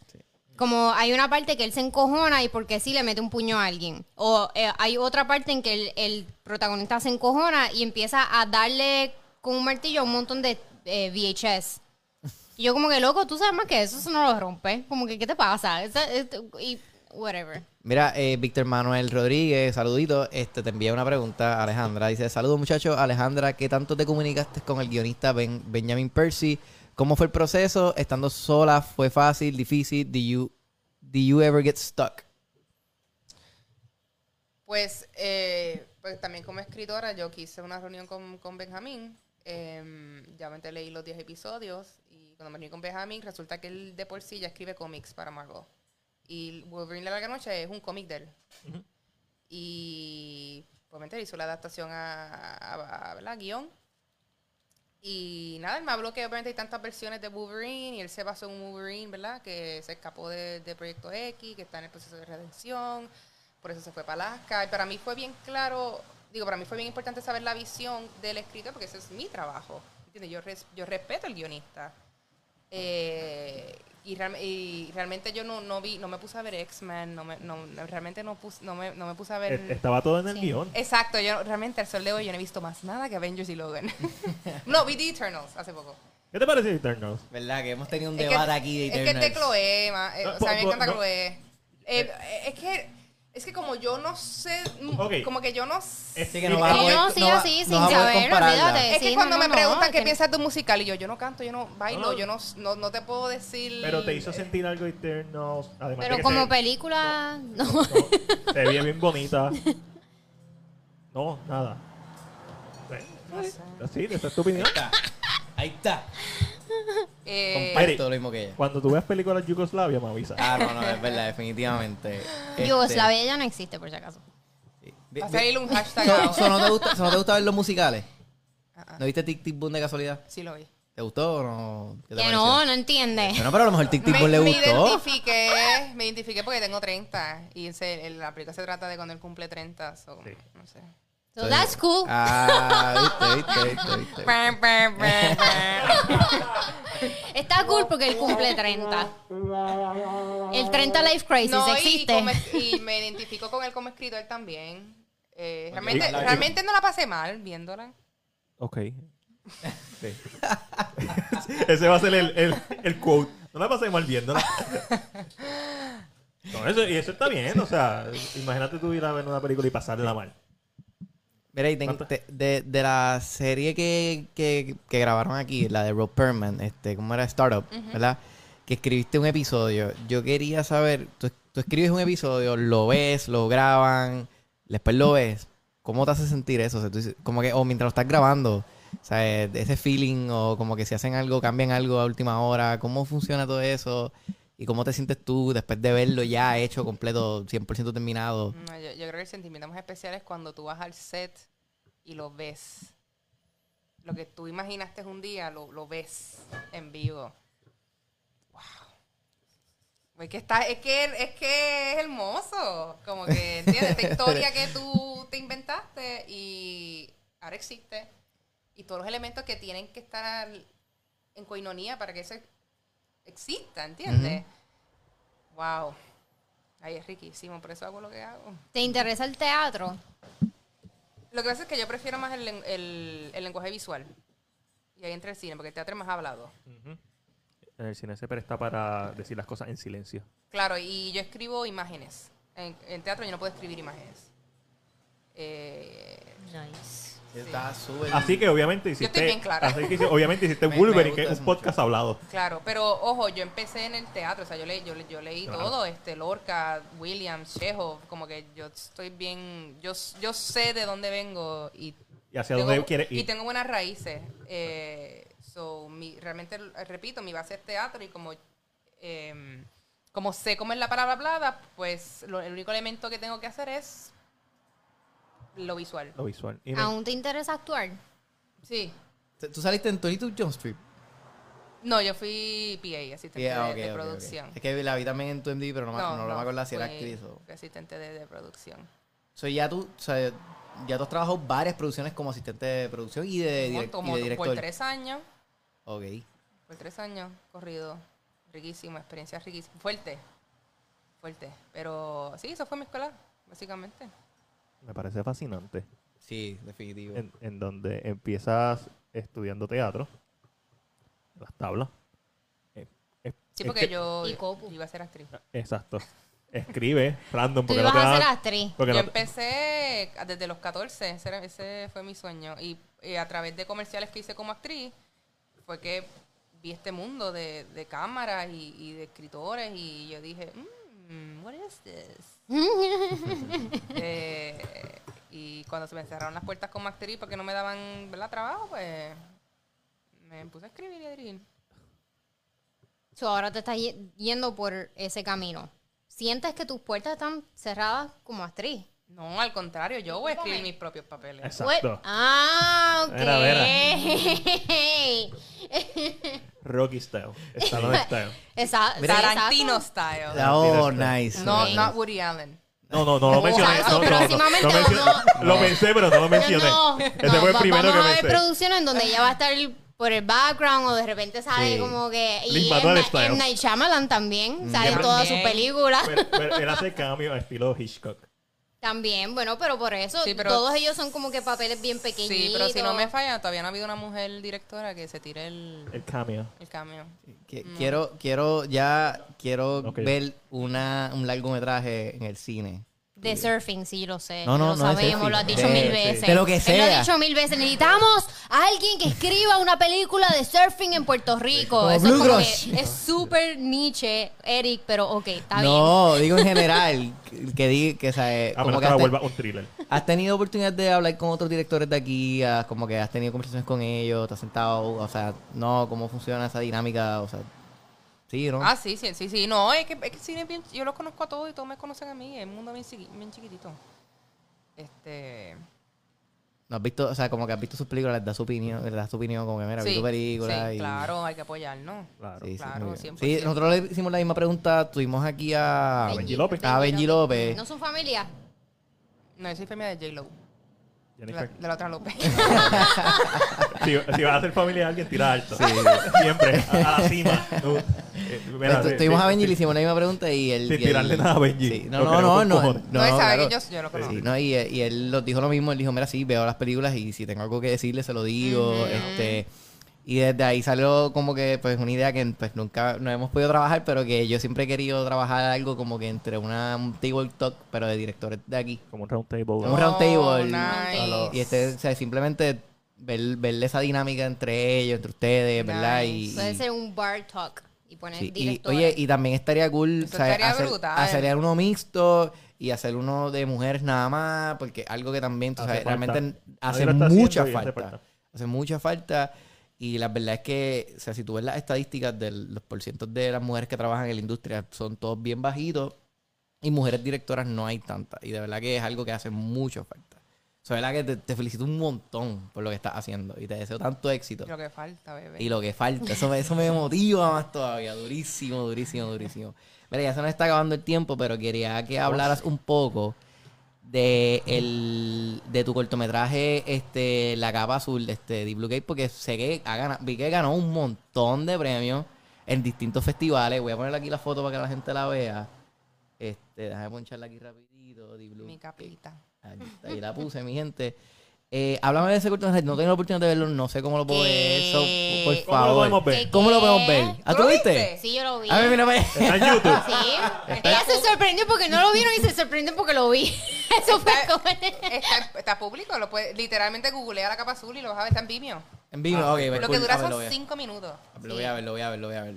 Como hay una parte que él se encojona y porque sí le mete un puño a alguien. O eh, hay otra parte en que el, el protagonista se encojona y empieza a darle con un martillo a un montón de eh, VHS. Y yo como que, loco, tú sabes más que eso, eso no lo rompe. Como que, ¿qué te pasa? Esa- es- y whatever. Mira, eh, Víctor Manuel Rodríguez, saludito. Este, te envía una pregunta, Alejandra. Dice, saludos muchachos. Alejandra, ¿qué tanto te comunicaste con el guionista Ben- Benjamin Percy? ¿Cómo fue el proceso? Estando sola, ¿fue fácil, difícil? ¿Did you, did you ever get stuck? Pues, eh, pues también como escritora yo quise una reunión con, con Benjamín. Eh, ya me leí los 10 episodios y cuando me reuní con Benjamín resulta que él de por sí ya escribe cómics para Marvel. Y Wolverine la larga noche es un cómic de él. Y obviamente hizo la adaptación a, a, a- ¿verdad? guion. Y nada, él me habló que obviamente hay tantas versiones de Wolverine y él se basó en un Wolverine, ¿verdad? Que se escapó de, de Proyecto X, que está en el proceso de redención, por eso se fue para Alaska. Y para mí fue bien claro, digo, para mí fue bien importante saber la visión del escritor porque ese es mi trabajo. ¿entiendes? Yo, res- yo respeto al guionista. Eh, y, real- y realmente yo no, no vi, no me puse a ver X-Men, no me, no, realmente no, pus- no, me, no me puse a ver... E- Estaba todo en el Sí. guion. Exacto, yo realmente al sol de hoy yo no he visto más nada que Avengers y Logan. no, vi The Eternals hace poco. ¿Qué te parece Eternals? ¿Verdad? Que hemos tenido un Es que, debate aquí de es que es de Eternals. Chloe, ma- eh, o sea, a mí me encanta no. Chloe. Eh, es que Es que como yo no sé, mm, como que yo no sé. Es Así que no vas a Sí, poder, no, sí, no va- así, no sin saber, olvídate. Es que Sí, cuando no, me no, preguntan no, qué que- piensas de un musical y yo, yo no canto, yo no bailo, No, no. yo no, no, no te puedo decir. Pero te hizo sentir algo. Además de Pero como se- película, no. no, se veía bien bonita. No, nada. Sí, Así, esa es tu opinión. Ahí está. Ahí está. Eh, Comparto lo mismo que ella. Cuando tú veas películas de Yugoslavia, me avisas. Ah, no, no, es verdad, definitivamente. Este, Yugoslavia ya no existe, por si acaso. sí. va a salir un hashtag So- ahora. so ¿no, te gusta, so ¿No te gusta ver los musicales? Ah, ah. ¿No viste Tic Tic Boom de casualidad? Sí lo vi. ¿Te gustó o no? ¿Qué te Que pareció? no, no entiende. Bueno, pero a lo mejor Tic Tic Me, Boom le me gustó. identifiqué, me identifiqué porque tengo 30 y se- el- la película se trata de cuando él cumple 30, so, Sí. no sé. So that's cool. Ah, viste, viste, viste. Está cool porque él cumple 30. El 30 Life Crisis No, y, existe. como es- y me identifico con él como escritor también. Eh, realmente, Y- realmente no la pasé mal viéndola. Ok. Sí. Ese va a ser el, el, el quote. No la pasé mal viéndola. No, eso, y eso está bien. O sea, imagínate tú ir a ver una película y pasarla mal. Mira, y ten- ¿Cuánto? te- de, de la serie que, que, que grabaron aquí, la de Rob Perman, este, ¿cómo era? Startup, ¿verdad? Que escribiste un episodio. Yo quería saber, tú, tú escribes un episodio, lo ves, lo graban, después lo ves. ¿Cómo te hace sentir eso? O sea, tú dices- como que, o mientras lo estás grabando, o sea, ese feeling, o como que si hacen algo, cambian algo a última hora, ¿cómo funciona todo eso? ¿Y cómo te sientes tú después de verlo ya hecho, completo, 100% terminado? No, yo, creo que el sentimiento más especial es cuando tú vas al set y lo ves. Lo que tú imaginaste un día, lo, lo ves en vivo. Wow. Es que, está, es, que, es que es hermoso. Como que, ¿entiendes? Esta historia que tú te inventaste y ahora existe. Y todos los elementos que tienen que estar en coinonía para que eso exista, ¿entiendes? Wow. Ay, es riquísimo, por eso hago lo que hago. ¿Te interesa el teatro? Lo que pasa es que yo prefiero más el, el- el lenguaje visual. Y ahí entra el cine, porque el teatro es más hablado. En el cine se presta para decir las cosas en silencio. Claro, y yo escribo imágenes. En, en teatro yo no puedo escribir imágenes. Eh, Nice. Está súper... Así que obviamente hiciste. estoy bien clara. Así que obviamente hiciste Me- Wolverine, que es un mucho. podcast hablado. claro, pero ojo, yo empecé en el teatro, o sea, yo, le, yo, le- yo leí Claro. todo, este, Lorca, Williams, Chekhov, como que yo estoy bien, yo, yo sé de dónde vengo y Y hacia tengo, dónde quieres y ir. tengo buenas raíces. Eh, so, mi- realmente, repito, mi base es teatro y como, eh, como sé cómo es la palabra hablada, pues lo- el único elemento que tengo que hacer es lo visual. Lo visual. Y me- ¿Aún te interesa actuar? Sí. ¿Tú saliste en 22 Jump Street? No, yo fui PA, asistente Yeah, de, ok, de ok, ok. producción. Es que la vi también en tu MD, pero no, me- no, no me acuerdo si era fui- actriz o... asistente de, de producción. So, ya tú, o sea, ya tú has trabajado varias producciones como asistente de producción y de, Como- direc- como y de director. por tres años, Ok. por tres años corrido. Riquísimo, experiencia riquísima. Fuerte, fuerte. Pero sí, eso fue mi escuela, básicamente. Me parece fascinante. Sí, definitivo. En, en donde empiezas estudiando teatro, las tablas. Eh, eh, Sí, porque que- yo, Y Copu. yo iba a ser actriz. Exacto. Escribe random Tú porque no te a ser dan- actriz. porque yo no te- empecé desde los 14, ese, era- ese fue mi sueño. Y, a través de comerciales que hice como actriz, fue que vi este mundo de, de cámaras y, y de escritores y yo dije, mm, what is this? Eh, y cuando se me cerraron las puertas como actriz porque no me daban ¿verdad? trabajo, pues me puse a escribir y a dirigir. So, ahora te estás ye- yendo por ese camino. ¿Sientes que tus puertas están cerradas como actriz? No, al contrario, yo voy a escribir mis propios papeles. Exacto. What? Ah, ok. Mira, Rocky style. Stallone style. Esa- Tarantino style. oh, nice. No, nice. not Woody Allen. No, no, no lo mencioné. No, no, no, no mencioné- vamos- Lo pensé, pero no lo mencioné. No, Ese no, fue el va- primero vamos que a ver pensé. producciones en donde ella va a estar por el background o de repente sale Sí. como que... Y en, Night Shyamalan también, sale en Siempre- todas sus películas. Pero, pero él hace cambio a estilo Hitchcock. También, bueno, pero por eso Sí, pero- todos ellos son como que papeles bien pequeñitos. Sí, pero si no me falla, todavía no ha habido una mujer directora que se tire el, El cameo. el. Que- Quiero, quiero, ya, quiero ver una, un largometraje en el cine. De surfing, sí, lo sé. No, no, lo no sabemos, surfing. lo has dicho De- mil sí. veces. de lo que Él lo sea. ha dicho mil veces. Necesitamos a alguien que escriba una película de surfing en Puerto Rico. Como Eso es como Crush. que es súper niche, Eric, pero ok, está bien. No, digo en general, que, que, di- que, o sea, eh, A como que has, te- vuelva un thriller. has tenido oportunidad de hablar con otros directores de aquí, como que has tenido conversaciones con ellos, te has sentado, o sea, no, cómo funciona esa dinámica, o sea, sí, ¿no? Ah, sí, sí, sí, sí. No, es que, es que el cine es bien- yo los conozco a todos y todos me conocen a mí. Es un mundo bien, bien chiquitito. Este. ¿No has visto, o sea, como que has visto sus películas, les das su opinión, les das tu opinión, como que mira, vi sí, tu película sí, y... claro, hay que apoyarnos. Claro. Sí, sí, Claro. 100%. Sí, nosotros le hicimos la misma pregunta, tuvimos aquí a... A Benji López. A Benji López. ¿No son familia? No, yo soy familia de J-Lo. De la, Jennifer. de la otra López. Si, si vas a ser familia de alguien, tira alto. Siempre, a, a la cima. Tú, eh, mira, Entonces, sí, tuvimos sí, a Benji y sí. le hicimos la misma pregunta y él... Sin y él- tirarle nada a Benji. Sí, No, no, no, no, no, No, él sabe claro. que yo, yo lo conozco. Sí, no, y, y él nos dijo lo mismo, él dijo, mira, sí, veo las películas y si tengo algo que decirle, se lo digo, este... Y desde ahí salió como que, pues, una idea que pues nunca, no hemos podido trabajar, pero que yo siempre he querido trabajar algo como que entre una, un table talk, pero de directores de aquí. Como un round table. Un Oh, round table. nice. Y este, o sea, simplemente ver, ver esa dinámica entre ellos, entre ustedes, ¿verdad? Y. Puede ser un bar talk y poner Sí, y, directores. oye, y también estaría cool o sea, estaría hacer, hacer uno mixto y hacer uno de mujeres nada más, porque algo que también, tú sabes, realmente hace mucha falta. Hace mucha falta. Y la verdad es que, o sea, si tú ves las estadísticas de los porcientos de las mujeres que trabajan en la industria, son todos bien bajitos. Y mujeres directoras no hay tantas. Y de verdad que es algo que hace mucha falta. O sea, de verdad que te, te felicito un montón por lo que estás haciendo. Y te deseo tanto éxito. Lo que falta, bebé. Y lo que falta, eso eso me motiva más todavía. Durísimo, durísimo, durísimo. Mira, ya se nos está acabando el tiempo, pero quería que hablaras un poco de el de tu cortometraje este La Capa Azul, este Deep Blue Gate, porque sé que ha ganado, vi que ganó un montón de premios en distintos festivales. Voy a poner aquí la foto para que la gente la vea. Este, déjame poncharla aquí rapidito. Deep Blue Mi capita. Ahí, ahí la puse, mi gente. Eh, háblame de ese cortometraje. No tengo la oportunidad de verlo, no sé cómo lo puedo ver. Eso, por favor. ¿Cómo lo podemos ver? ¿Qué? ¿Cómo lo podemos ver? ¿Ah, ¿Tú lo viste? viste? Sí, yo lo vi. A ver, mira. Está en YouTube. Sí. Ella se sorprendió porque no lo vieron y se sorprendió porque lo vi. Eso fue Está, como... está, está público, lo puede, literalmente googlea la capa azul y lo vas a ver, está en Vimeo. En vivo, ok. pues, Lo cool. que dura son 5 minutos. Lo voy a ver, lo voy a ver, lo voy a ver.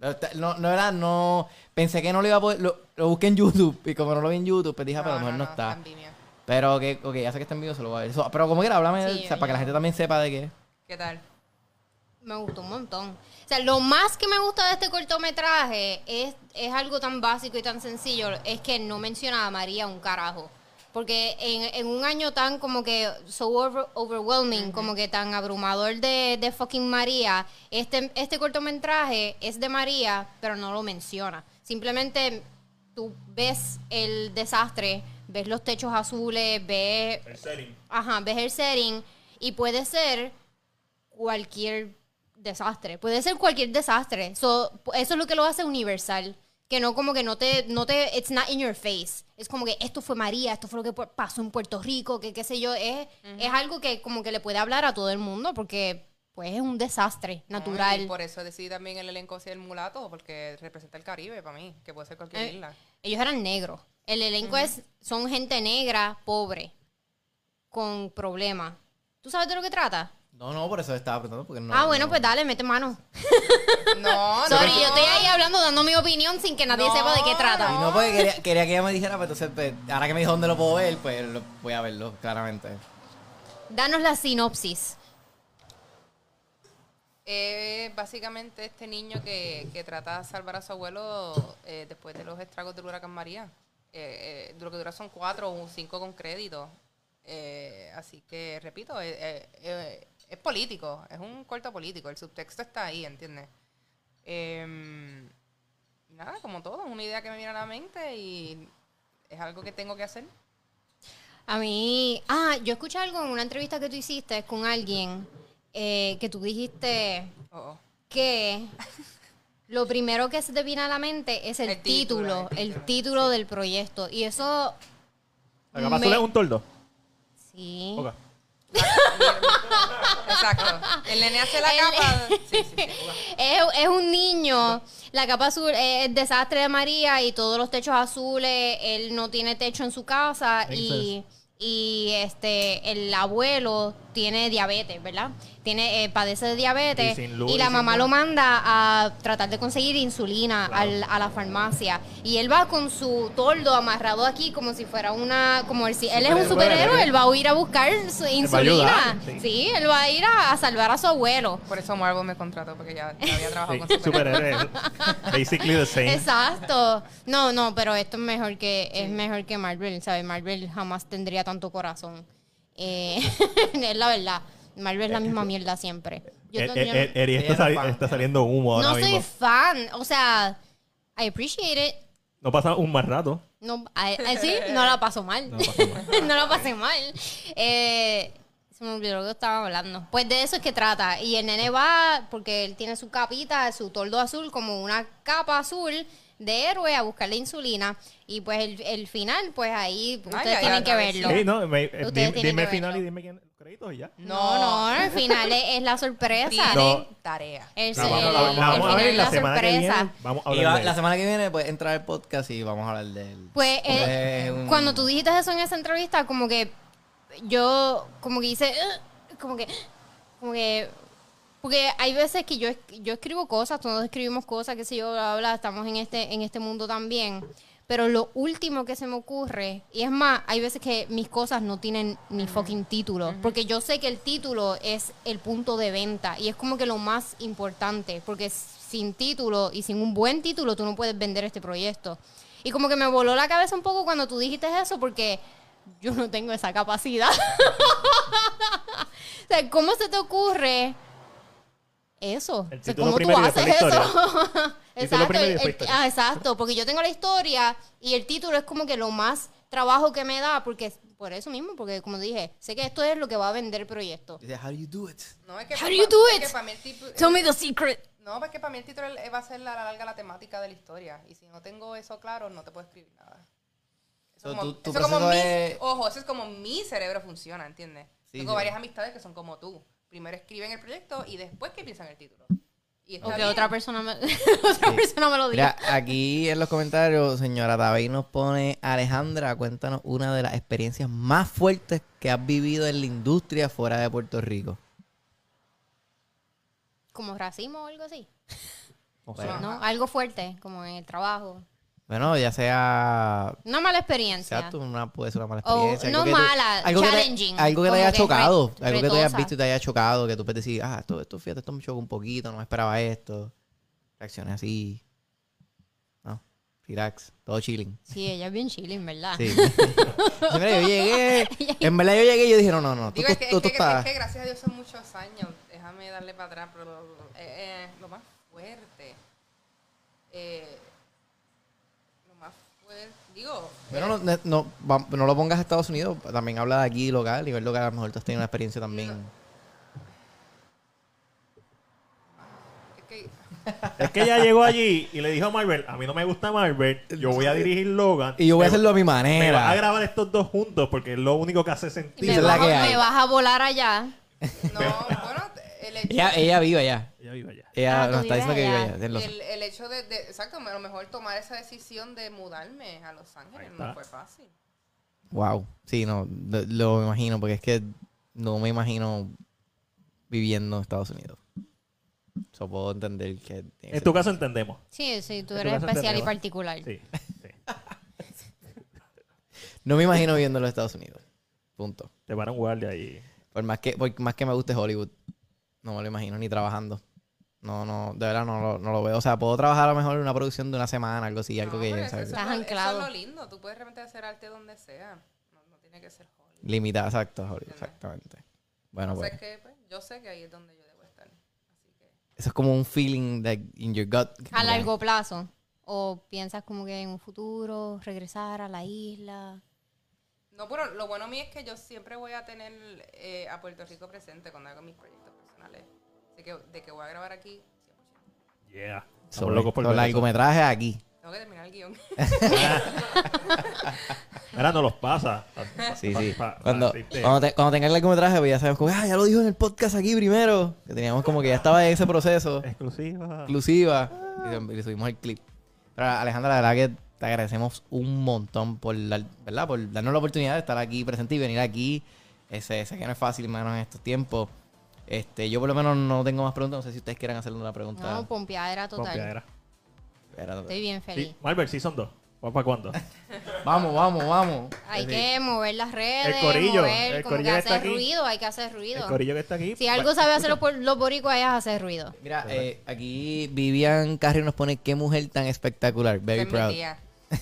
Está- No, no era, no. Pensé que no lo iba a poder. Lo, lo busqué en YouTube y como no lo vi en YouTube, pues dije, ah, pero a lo mejor no, está. en Vimeo. Pero que, ok, ya sé que está en vivo, se lo voy a ver. Pero como quiera, háblame, Sí, o sea, para que la gente también sepa de qué. ¿Qué tal? Me gustó un montón. O sea, lo más que me gusta de este cortometraje es, es algo tan básico y tan sencillo, es que no menciona a María un carajo. Porque en, en un año tan como que so over- overwhelming, como que tan abrumador de, de fucking María, este, este cortometraje es de María, pero no lo menciona. Simplemente tú ves el desastre, ves los techos azules, ves El setting. Ajá, ves el setting y puede ser cualquier desastre. Puede ser cualquier desastre. So, eso es lo que lo hace universal. Que no como que no te, no te, it's not in your face. Es como que esto fue María, esto fue lo que pasó en Puerto Rico, que qué sé yo. Es, es algo que como que le puede hablar a todo el mundo porque pues es un desastre natural. Y por eso decidí también el elenco ser el mulato, porque representa el Caribe para mí, que puede ser cualquier Eh, isla. Ellos eran negros. El elenco es, son gente negra, pobre, con problemas. ¿Tú sabes de lo que trata? No, no, por eso estaba preguntando. Porque no, ah, bueno, no- pues dale, mete mano. No, no. Sorry, yo estoy ahí hablando, dando mi opinión sin que nadie No, sepa de qué Y trata. no, porque quería, quería que ella me dijera, pues entonces, pues, ahora que me dijo dónde lo puedo ver, pues lo- voy a verlo, claramente. Danos la sinopsis. Eh, básicamente este niño que, que trata de salvar a su abuelo eh, después de los estragos del huracán María. Eh, eh, lo que dura son cuatro o cinco con crédito. Eh, así que, repito, es político, es un corto político, el subtexto está ahí, ¿entiendes? Em, nada, como todo, es una idea que me viene a la mente y es algo que tengo que hacer. A mí, ah, yo escuché algo en una entrevista que tú hiciste con alguien eh, que tú dijiste Oh, oh. que lo primero que se te viene a la mente es el, El título, título, el título, del proyecto. Y eso, La capa Me- azul es un toldo. sí. Ok. Exacto. El nene hace la El- capa. Sí, sí, sí. Es, es un niño, la capa azul es el desastre de María y todos los techos azules, él no tiene techo en su casa y, y este el abuelo tiene diabetes, ¿verdad? Tiene eh, padece de diabetes Y luz la mamá lo manda a tratar de conseguir insulina Claro. al- a la farmacia y él va con su tordo amarrado aquí como si fuera una como el, si él es un Superhéroe. él va a ir a buscar su insulina. ayudar, sí. sí, él va a ir a, a salvar a su abuelo. Por eso Marvel me contrató, porque ya, ya había trabajado Sí, con superhéroes. superhéroes. Basically the same. Exacto. No, no, pero esto es mejor que es mejor que Marvel, ¿sabes? Marvel jamás tendría tanto corazón. Eh, es la verdad. Marvel es la misma mierda siempre. Yo, Eh, to- eh, yo no- eh, Eri está, sali- saliendo humo ahora no soy mismo. fan, o sea, I appreciate it. No pasa un más rato. No, a- a- sí, no la paso mal. No pasó mal. no la pasé mal. Eh, se me olvidó lo que estaba hablando. Pues de eso es que trata. Y el nene va, porque él tiene su capita, su tordo azul, como una capa azul de héroe a buscarle insulina. Y pues el, el final, pues ahí ustedes tienen ya, que verlo. Sí, no, me- eh, Ustedes dime, tienen dime que el final verlo. y dime quién créditos y ya. No, no, el final es, es la sorpresa. Tienen No. tarea. El, La vamos, el- la- la el vamos a ver es la la semana que sorpresa. viene. Vamos a Y hablar va- de la semana que viene pues entrar al podcast y vamos a hablar de él. Pues eh, es un- cuando tú dijiste eso en esa entrevista, como que yo, como que hice, "Ugh", como que, como que, porque hay veces que yo, es- yo escribo cosas, todos escribimos cosas, qué sé yo, bla, bla, bla, estamos en este, en este mundo también. Pero lo último que se me ocurre, y es más, hay veces que mis cosas no tienen ni fucking título, porque yo sé que el título es el punto de venta y es como que lo más importante, porque sin título y sin un buen título tú no puedes vender este proyecto. Y como que me voló la cabeza un poco cuando tú dijiste eso, porque yo no tengo esa capacidad. o sea, ¿cómo se te ocurre eso? El O sea, título ¿Cómo tú haces eso? Primero y el- después el- historia. ah, exacto, porque yo tengo la historia y el título es como que lo más trabajo que me da, porque por eso mismo, porque como dije, sé que esto es lo que va a vender el proyecto. Dice, how do you do it? No, es que How do you do es it? que para mí el tipo- Tell me the secret. No, porque para mí el título va a ser la larga la temática de la historia. Y si no tengo eso claro, no te puedo escribir nada. Eso So, como- eso proceso mi- es- Ojo, eso es como mi cerebro funciona, ¿entiendes? Sí, tengo sí. varias amistades que son como tú. Primero escriben el proyecto y después que piensan el título. Y está O que bien. otra persona me, otra persona me lo diga. Mira, aquí en los comentarios, señora Tabey nos pone, Alejandra, cuéntanos una de las experiencias más fuertes que has vivido en la industria fuera de Puerto Rico. Como racismo o algo así. ¿No? Algo fuerte, como en el trabajo. Bueno, ya sea... Una mala experiencia. sea tú, una, puede ser una mala O experiencia. no que mala, algo que te- challenging, algo que te haya que chocado. re- algo que tú hayas visto y te haya chocado. Que tú puedes decir, ah, esto, esto, fíjate, esto me chocó un poquito, no me esperaba esto. Reacciones así. No, relax, todo chilling. Sí, ella es bien chilling, ¿verdad? Sí. Sí, mira, yo llegué. En verdad yo llegué y yo dije, no, no, no. Tú, Digo, tú, es que, tú- es, tú que, estás- es que gracias a Dios son muchos años. Déjame darle para atrás, pero eh, eh, lo más fuerte. eh, lo Digo, Bueno, no, no, no, no lo pongas a Estados Unidos. También habla de aquí local. Nivel local, a lo mejor tú has tenido una experiencia también. es que Es que ella llegó allí y le dijo a Marvel, a mí no me gusta Marvel, yo voy a dirigir Logan. Y yo voy a hacerlo a mi Me vas a manera. grabar estos dos juntos porque es lo único que hace Y sentido. Me, vas, que a- hay. me vas a volar allá. no, bueno, el hecho, Ella, ella vive allá. Ella vive allá. Ella Ah, tú nos está diciendo que vives vive allá. allá. en Los- el, el hecho de, de- exacto, a lo mejor tomar esa decisión de mudarme a Los Ángeles no fue fácil. Wow. Sí, no, lo, lo imagino, porque es que no me imagino viviendo en Estados Unidos. So, puedo entender que... En tu caso entendemos. Sí, sí, tú En eres especial y particular. Sí, sí. No me imagino viviendo en los Estados Unidos. Punto. Te van a un guardia ahí. Por más que, por más que me guste Hollywood, no me lo imagino ni trabajando. No, no, de verdad no, lo- no lo veo. O sea, puedo trabajar a lo mejor en una producción de una semana, algo así, algo No, que... eso, ¿sabes? eso Estás anclado. Eso es lo lindo. Tú puedes realmente hacer arte donde sea. No, no tiene que ser Hollywood. Limitado, exacto, Hollywood, exactamente. Bueno, pues, es que, pues, yo sé que ahí es donde yo debo estar. Así que. eso es como un feeling like, in your gut. A largo plazo. O piensas como que en un futuro regresar a la isla. No, pero lo bueno mío es que yo siempre voy a tener eh, a Puerto Rico presente cuando hago mis proyectos Así que de que voy a grabar aquí, 100%. Yeah. Sobre locos por los largometrajes aquí. Tengo que terminar el guion. Mira, no los pasa. Sí, sí. Cuando, cuando, te- cuando tenga el largometraje, pues ya sabemos como, ah, ya lo dijo en el podcast aquí primero. Que teníamos como que ya estaba en ese proceso. Exclusiva. exclusiva. Y le subimos el clip. Pero Alejandra, la verdad que te agradecemos un montón por, dar- ¿verdad? por darnos la oportunidad de estar aquí presente y venir aquí. Ese, sé que no es fácil, hermano, en estos tiempos. Este, yo por lo menos no tengo más preguntas. No sé si ustedes quieran hacerle una pregunta. No, pompeadera total. Pompeadera. Espérate. Estoy bien feliz. Sí, Marvel Season 2. ¿Va para cuándo? Vamos, vamos, vamos. Hay Sí. que mover las redes, El corillo, mover, el como corillo que que está hacer aquí. ruido, hay que hacer El ruido. corillo que está aquí. Si algo sabe hacer los, los boricuas es hacer ruido. Mira, eh, aquí Vivian Carrio nos pone qué mujer tan espectacular. Very mi proud. tía.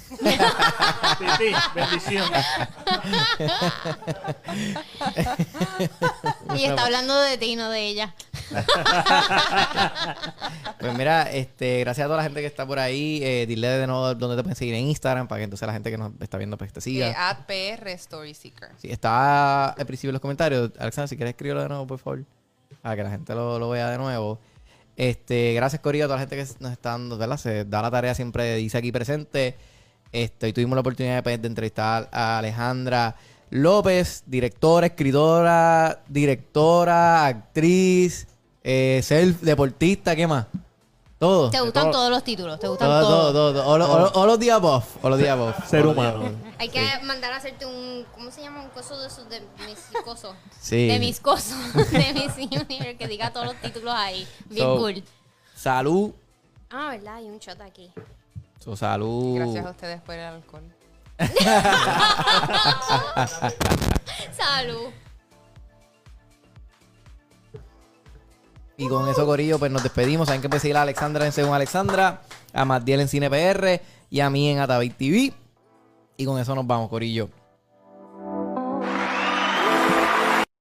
Sí, sí, bendición. Y está hablando de ti, no de ella. Pues mira, este, gracias a toda la gente que está por ahí. Eh, dile de nuevo dónde te pueden seguir en Instagram para que entonces la gente que nos está viendo pues te Eh, siga. at PR Story Seeker. Sí, está al principio en los comentarios. Alexander, si quieres escribirlo de nuevo, por favor. Para que la gente lo, lo vea de nuevo. Este, gracias, Corillo, a toda la gente que nos está dando, ¿verdad? Se da la tarea siempre de dice aquí presente. Este, y tuvimos la oportunidad de, de entrevistar a Alejandra López, directora, escritora, directora, actriz, eh, self, deportista, ¿qué más? Todo. Te gustan todo. todos los títulos, te gustan Todo, todos. todo, todo. O, lo- o lo- o los días buff. O los días buff. Ser humano. Hay que mandar a hacerte un, ¿cómo se llama? Un coso de esos de mis cosos. Sí. De mis cosos, de mis Universe, que diga todos los títulos ahí. Bien So, cool. Salud. Ah, ¿verdad? Hay un shot aquí. So, salud. Gracias a ustedes por el alcohol. Salud. Y con eso, Corillo, pues nos despedimos. Saben que pueden seguir a Alexandra en Según Alexandra, a Matiel en Cine PR y a mí en Atabay TV. Y con eso nos vamos, Corillo.